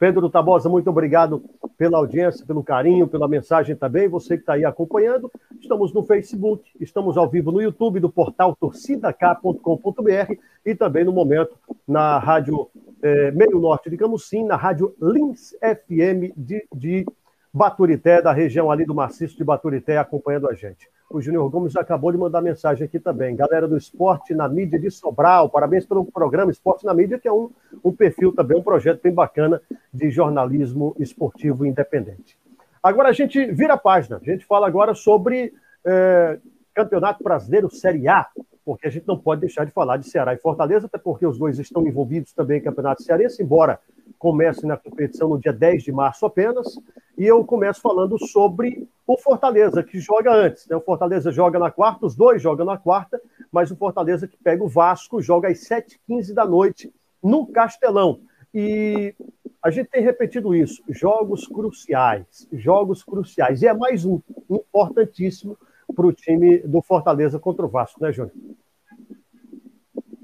Pedro Tabosa, muito obrigado pela audiência, pelo carinho, pela mensagem também. Você que está aí acompanhando. Estamos no Facebook, estamos ao vivo no YouTube do portal torcidak.com.br e também no momento na Rádio é, meio norte de Camusim, na rádio Lins FM de, de Baturité, da região ali do maciço de Baturité, acompanhando a gente. O Júnior Gomes acabou de mandar mensagem aqui também. Galera do Esporte na Mídia de Sobral, parabéns pelo programa Esporte na Mídia, que é um, um perfil também, um projeto bem bacana de jornalismo esportivo independente. Agora a gente vira a página, a gente fala agora sobre é, Campeonato Brasileiro Série A, porque a gente não pode deixar de falar de Ceará e Fortaleza, até porque os dois estão envolvidos também em Campeonato Cearense, embora comece na competição no dia 10 de março apenas. E eu começo falando sobre o Fortaleza, que joga antes. Né? O Fortaleza joga na quarta, os dois jogam na quarta, mas o Fortaleza que pega o Vasco joga às 7h15 da noite no Castelão. E a gente tem repetido isso: jogos cruciais, jogos cruciais. E é mais um importantíssimo para o time do Fortaleza contra o Vasco, né, Júnior?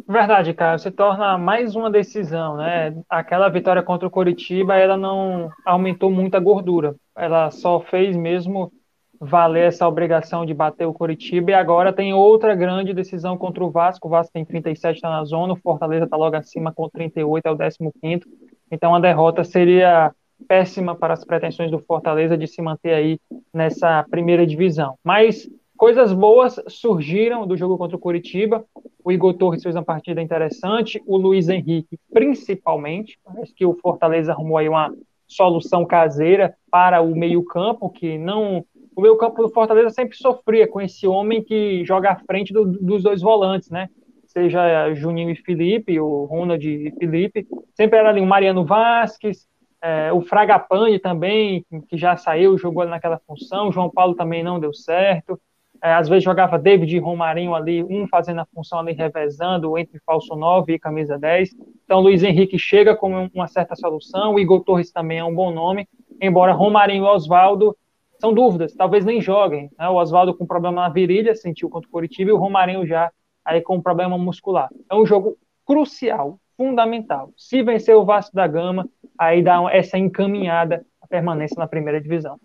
Verdade, cara. Se torna mais uma decisão, né? Aquela vitória contra o Coritiba, ela não aumentou muito a gordura. Ela só fez mesmo valer essa obrigação de bater o Coritiba e agora tem outra grande decisão contra o Vasco. O Vasco tem 37, está na zona, o Fortaleza está logo acima com 38, é o 15 Então a derrota seria péssima para as pretensões do Fortaleza de se manter aí nessa primeira divisão. Mas coisas boas surgiram do jogo contra o Curitiba. O Igor Torres fez uma partida interessante, o Luiz Henrique principalmente. Parece que o Fortaleza arrumou aí uma solução caseira para o meio-campo, que não. O meio-campo do Fortaleza sempre sofria com esse homem que joga à frente do, dos dois volantes, né? Seja Juninho e Felipe, o Ronald e Felipe. Sempre era ali o Mariano Vasquez, é, o Fragapane também, que já saiu, jogou naquela função. O João Paulo também não deu certo. É, às vezes jogava David e Romarinho ali, um fazendo a função ali, revezando entre falso 9 e camisa 10. Então, Luiz Henrique chega com uma certa solução. O Igor Torres também é um bom nome, embora Romarinho e Oswaldo são dúvidas, talvez nem joguem. Né? O Oswaldo com problema na virilha, sentiu contra o Curitiba, e o Romarinho já aí com problema muscular. É um jogo crucial, fundamental. Se vencer o Vasco da Gama, aí dá essa encaminhada a permanência na primeira divisão.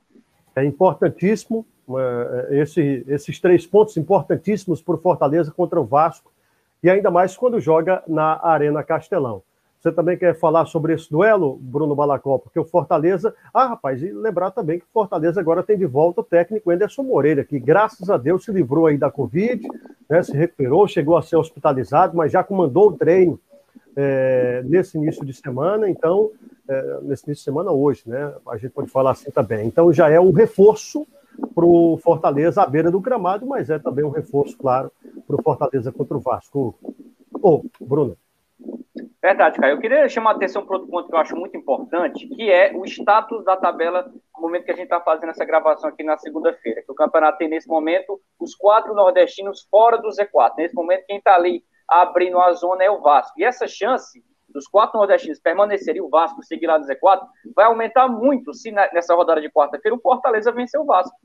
É importantíssimo esse, esses três pontos importantíssimos para o Fortaleza contra o Vasco, e ainda mais quando joga na Arena Castelão. Você também quer falar sobre esse duelo, Bruno Balacó? Porque o Fortaleza. Ah, rapaz, e lembrar também que o Fortaleza agora tem de volta o técnico Anderson Moreira, que graças a Deus se livrou aí da Covid, né, se recuperou, chegou a ser hospitalizado, mas já comandou o treino é, nesse início de semana, então, é, nesse início de semana hoje, né? A gente pode falar assim também. Então já é um reforço para o Fortaleza à beira do gramado, mas é também um reforço, claro, para o Fortaleza contra o Vasco. Ô, oh, Bruno. Verdade, Caio. Eu queria chamar a atenção para outro ponto que eu acho muito importante, que é o status da tabela no momento que a gente está fazendo essa gravação aqui na segunda-feira. Que o campeonato tem, nesse momento, os quatro nordestinos fora do Z4. Nesse momento, quem está ali abrindo a zona é o Vasco. E essa chance dos quatro nordestinos permanecerem o Vasco seguir lá no Z4 vai aumentar muito se nessa rodada de quarta-feira o Fortaleza vencer o Vasco.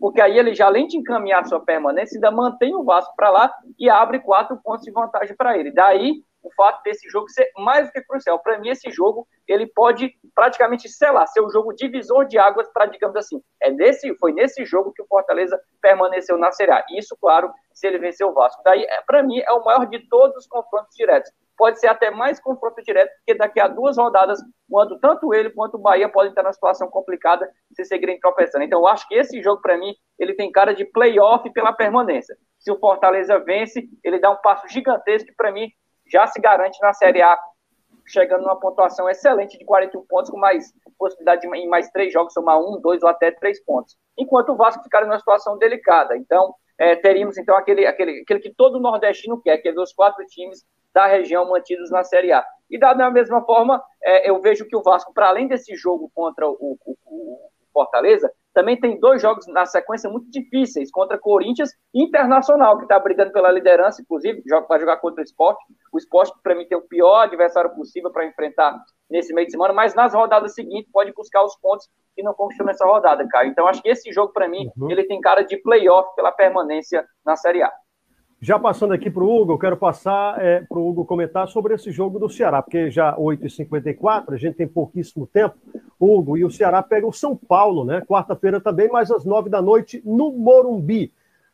Porque aí ele já, além de encaminhar sua permanência, ainda mantém o Vasco para lá e abre quatro pontos de vantagem para ele. Daí o fato desse jogo ser mais do que crucial. Para mim, esse jogo ele pode praticamente selar, ser o jogo divisor de águas para, digamos assim, é nesse, foi nesse jogo que o Fortaleza permaneceu na Série A. Isso, claro, se ele vencer o Vasco. Daí, é, para mim, é o maior de todos os confrontos diretos pode ser até mais confronto direto, porque daqui a duas rodadas, quando tanto ele quanto o Bahia podem estar numa situação complicada se seguirem tropeçando. Então, eu acho que esse jogo, para mim, ele tem cara de playoff pela permanência. Se o Fortaleza vence, ele dá um passo gigantesco para mim, já se garante na Série A, chegando numa pontuação excelente de 41 pontos, com mais possibilidade de, em mais três jogos, somar um, dois ou até três pontos. Enquanto o Vasco ficar numa situação delicada. Então, é, teríamos então aquele, aquele, aquele que todo nordestino quer, que é dos quatro times da região mantidos na Série A. E da, mesma forma, é, eu vejo que o Vasco, para além desse jogo contra o, o, o, Fortaleza, também tem dois jogos na sequência muito difíceis contra Corinthians e Internacional, que está brigando pela liderança, inclusive, vai jogar contra o esporte. O esporte, para mim, tem o pior adversário possível para enfrentar nesse meio de semana, mas nas rodadas seguintes pode buscar os pontos que não conquistou nessa rodada, cara. Então, acho que esse jogo, para mim, uhum. ele tem cara de playoff pela permanência na Série A. Já passando aqui para o Hugo, eu quero passar é, para o Hugo comentar sobre esse jogo do Ceará, porque já 8h54, a gente tem pouquíssimo tempo. Hugo, e o Ceará pega o São Paulo, né? Quarta-feira também, mais às nove da noite, no Morumbi.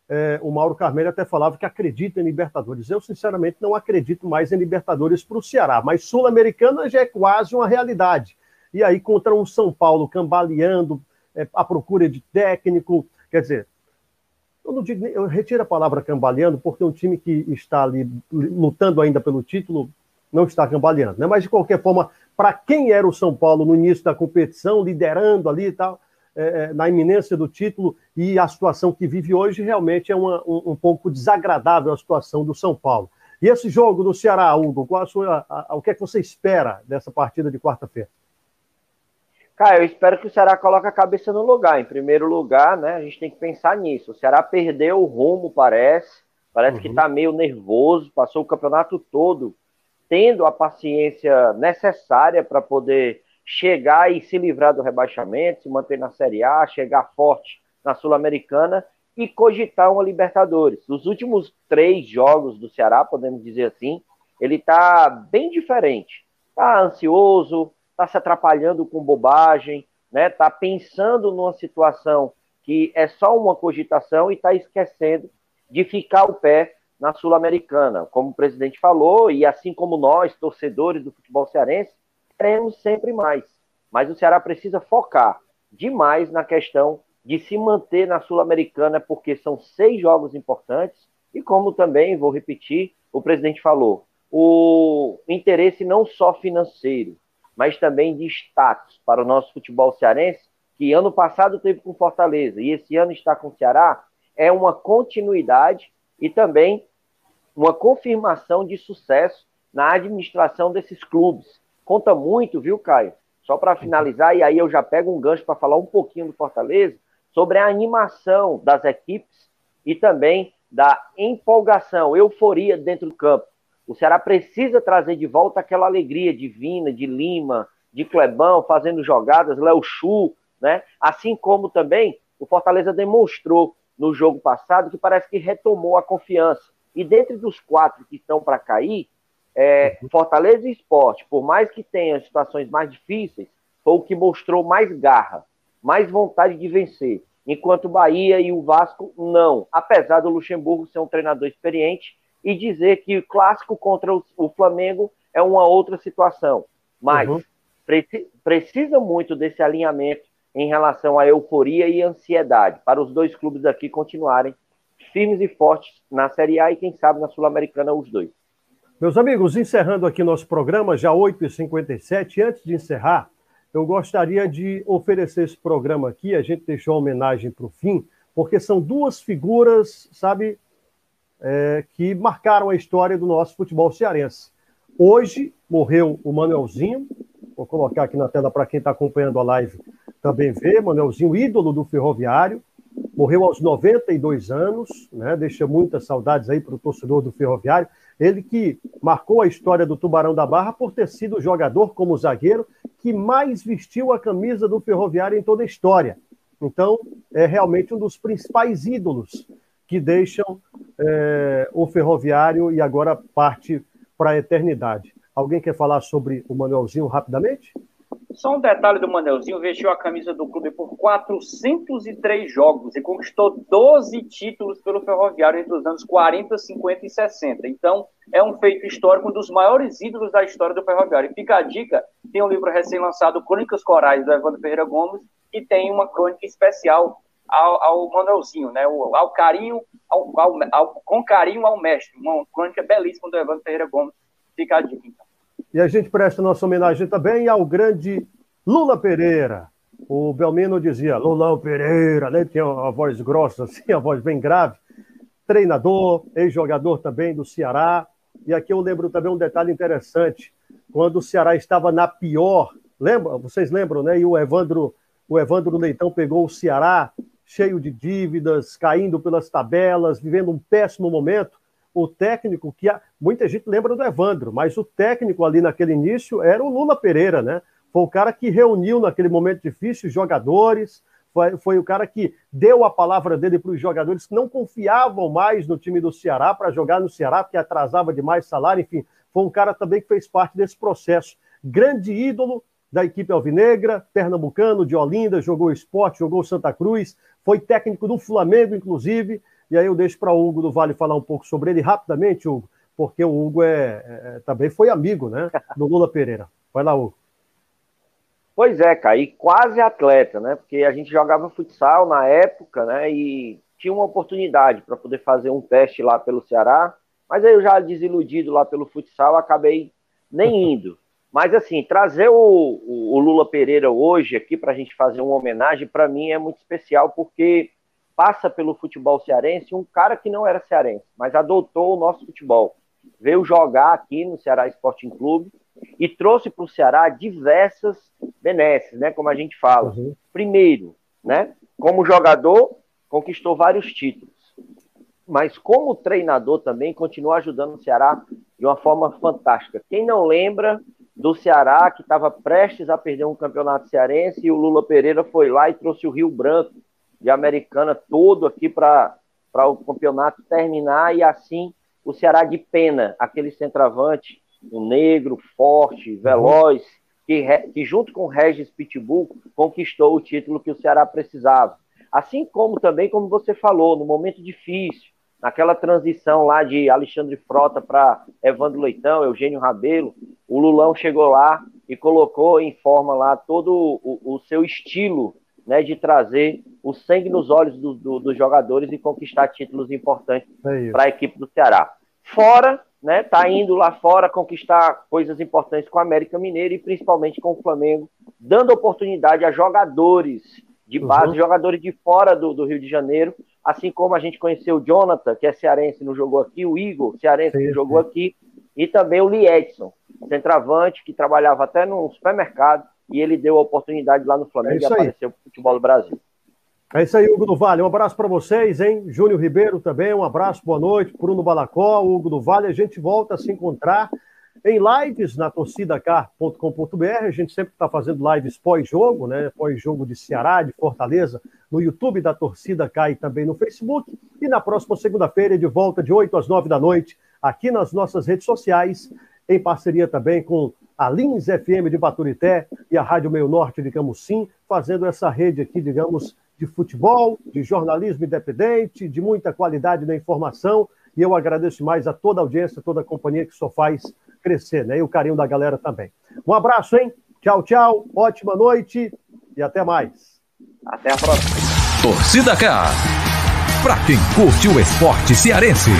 é, o Mauro Carmelho até falava que acredita em Libertadores. Eu, sinceramente, não acredito mais em Libertadores para o Ceará, mas Sul-Americana já é quase uma realidade. E aí, contra um São Paulo cambaleando, é, à procura de técnico, quer dizer, eu não digo, eu retiro a palavra cambaleando, porque um time que está ali lutando ainda pelo título não está cambaleando, né? Mas de qualquer forma, para quem era o São Paulo no início da competição, liderando ali e tal, é, é, na iminência do título e a situação que vive hoje realmente é uma, um, um, pouco desagradável a situação do São Paulo. E esse jogo do Ceará, Hugo, qual a sua, a, a, o que é que você espera dessa partida de quarta-feira? Cara, eu espero que o Ceará coloque a cabeça no lugar. Em primeiro lugar, né, a gente tem que pensar nisso. O Ceará perdeu o rumo, parece. Parece uhum. que está meio nervoso, passou o campeonato todo tendo a paciência necessária para poder chegar e se livrar do rebaixamento, se manter na Série A, chegar forte na Sul-Americana e cogitar uma Libertadores. Os últimos três jogos do Ceará, podemos dizer assim, ele está bem diferente. Está ansioso, está se atrapalhando com bobagem, né? Está pensando numa situação que é só uma cogitação e está esquecendo de ficar o pé na Sul-Americana. Como o presidente falou, e assim como nós, torcedores do futebol cearense, queremos sempre mais. Mas o Ceará precisa focar demais na questão de se manter na Sul-Americana, porque são seis jogos importantes, e como também, vou repetir, o presidente falou, o interesse não só financeiro, mas também de status para o nosso futebol cearense, que ano passado teve com Fortaleza e esse ano está com o Ceará, é uma continuidade e também uma confirmação de sucesso na administração desses clubes, conta muito, viu, Caio? Só para finalizar, e aí eu já pego um gancho para falar um pouquinho do Fortaleza, sobre a animação das equipes e também da empolgação, euforia dentro do campo. O Ceará precisa trazer de volta aquela alegria divina de Lima, de Clebão, fazendo jogadas, Léo Chu, né? Assim como também o Fortaleza demonstrou no jogo passado que parece que retomou a confiança. E dentro dos quatro que estão para cair, é. Fortaleza e Esporte, por mais que tenha situações mais difíceis, foi o que mostrou mais garra, mais vontade de vencer. Enquanto Bahia e o Vasco, não. Apesar do Luxemburgo ser um treinador experiente e dizer que o clássico contra o Flamengo é uma outra situação. Mas uhum. preci precisa muito desse alinhamento em relação à euforia e ansiedade, para os dois clubes aqui continuarem firmes e fortes na Série A e, quem sabe, na Sul-Americana, os dois. Meus amigos, encerrando aqui nosso programa, já 8h57, antes de encerrar, eu gostaria de oferecer esse programa aqui, a gente deixou a homenagem para o fim, porque são duas figuras, sabe, é, que marcaram a história do nosso futebol cearense. Hoje morreu o Manuelzinho, vou colocar aqui na tela para quem está acompanhando a live também ver, Manuelzinho, ídolo do ferroviário, morreu aos 92 anos, né? deixa muitas saudades aí para o torcedor do Ferroviário. Ele que marcou a história do Tubarão da Barra por ter sido o jogador como zagueiro que mais vestiu a camisa do Ferroviário em toda a história. Então, é realmente um dos principais ídolos que deixam é, o Ferroviário e agora parte para a eternidade. Alguém quer falar sobre o Manuelzinho rapidamente? Só um detalhe do Manelzinho, vestiu a camisa do clube por 403 jogos e conquistou 12 títulos pelo Ferroviário entre os anos 40, 50 e 60. Então, é um feito histórico, um dos maiores ídolos da história do Ferroviário. E fica a dica, tem um livro recém-lançado, Crônicas Corais, do Evandro Ferreira Gomes, que tem uma crônica especial ao, ao Manuelzinho, né? O, ao carinho, ao, ao, ao, com carinho ao mestre. Uma crônica belíssima do Evandro Ferreira Gomes. Fica a dica, então. E a gente presta nossa homenagem também ao grande Lula Pereira. O Belmino dizia Lulão Pereira, né? Tinha a voz grossa, assim, a voz bem grave. Treinador, ex-jogador também do Ceará. E aqui eu lembro também um detalhe interessante. Quando o Ceará estava na pior, lembra? Vocês lembram, né? E o Evandro, o Evandro Leitão pegou o Ceará cheio de dívidas, caindo pelas tabelas, vivendo um péssimo momento o técnico que muita gente lembra do Evandro, mas o técnico ali naquele início era o Lula Pereira, né? Foi o cara que reuniu naquele momento difícil os jogadores, foi, foi o cara que deu a palavra dele para os jogadores que não confiavam mais no time do Ceará para jogar no Ceará, porque atrasava demais salário, enfim, foi um cara também que fez parte desse processo. Grande ídolo da equipe alvinegra, pernambucano, de Olinda, jogou esporte, jogou Santa Cruz, foi técnico do Flamengo, inclusive, E aí eu deixo para o Hugo do Vale falar um pouco sobre ele rapidamente, Hugo, porque o Hugo é, é também foi amigo né, do Lula Pereira. Vai lá, Hugo. Pois é, e quase atleta, né? Porque a gente jogava futsal na época, né? E tinha uma oportunidade para poder fazer um teste lá pelo Ceará, mas aí eu já desiludido lá pelo futsal, acabei nem indo. Mas assim, trazer o, o, Lula Pereira hoje aqui para a gente fazer uma homenagem, para mim é muito especial, porque passa pelo futebol cearense um cara que não era cearense, mas adotou o nosso futebol. Veio jogar aqui no Ceará Sporting Clube e trouxe para o Ceará diversas benesses, né? Como a gente fala. Uhum. Primeiro, né? Como jogador, conquistou vários títulos. Mas como treinador também continua ajudando o Ceará de uma forma fantástica. Quem não lembra do Ceará que estava prestes a perder um campeonato cearense e o Lula Pereira foi lá e trouxe o Rio Branco de Americana todo aqui para o campeonato terminar e assim o Ceará de pena, aquele centroavante, um negro, forte, veloz, que, que junto com o Regis Pitbull conquistou o título que o Ceará precisava. Assim como também, como você falou, no momento difícil, naquela transição lá de Alexandre Frota para Evandro Leitão, Eugênio Rabelo, o Lulão chegou lá e colocou em forma lá todo o, o seu estilo né, de trazer o sangue nos olhos do, do, dos jogadores e conquistar títulos importantes é para a equipe do Ceará. Fora, né, tá indo lá fora conquistar coisas importantes com a América Mineira e principalmente com o Flamengo, dando oportunidade a jogadores de base, uhum. jogadores de fora do, do, Rio de Janeiro, assim como a gente conheceu o Jonathan, que é cearense, não jogou aqui, o Igor, cearense, sim, que jogou aqui, e também o Lee Edson, centroavante, que trabalhava até no supermercado, e ele deu a oportunidade lá no Flamengo é e apareceu para o futebol do Brasil. É isso aí, Hugo do Vale. Um abraço para vocês, hein? Júnior Ribeiro também, um abraço, boa noite. Bruno Balacó, Hugo do Vale. A gente volta a se encontrar em lives na torcidacar.com.br. A gente sempre está fazendo lives pós-jogo, né? Pós-jogo de Ceará, de Fortaleza, no YouTube da Torcida K e também no Facebook. E na próxima segunda-feira, de volta de 8 às 9 da noite, aqui nas nossas redes sociais, em parceria também com a Lins FM de Baturité e a Rádio Meio Norte de Camusim, fazendo essa rede aqui, digamos, de futebol, de jornalismo independente, de muita qualidade da informação. E eu agradeço mais a toda a audiência, toda a companhia que só faz crescer, né? E o carinho da galera também. Um abraço, hein? Tchau, tchau. Ótima noite e até mais. Até a próxima. Torcida K. Pra quem curte o esporte cearense.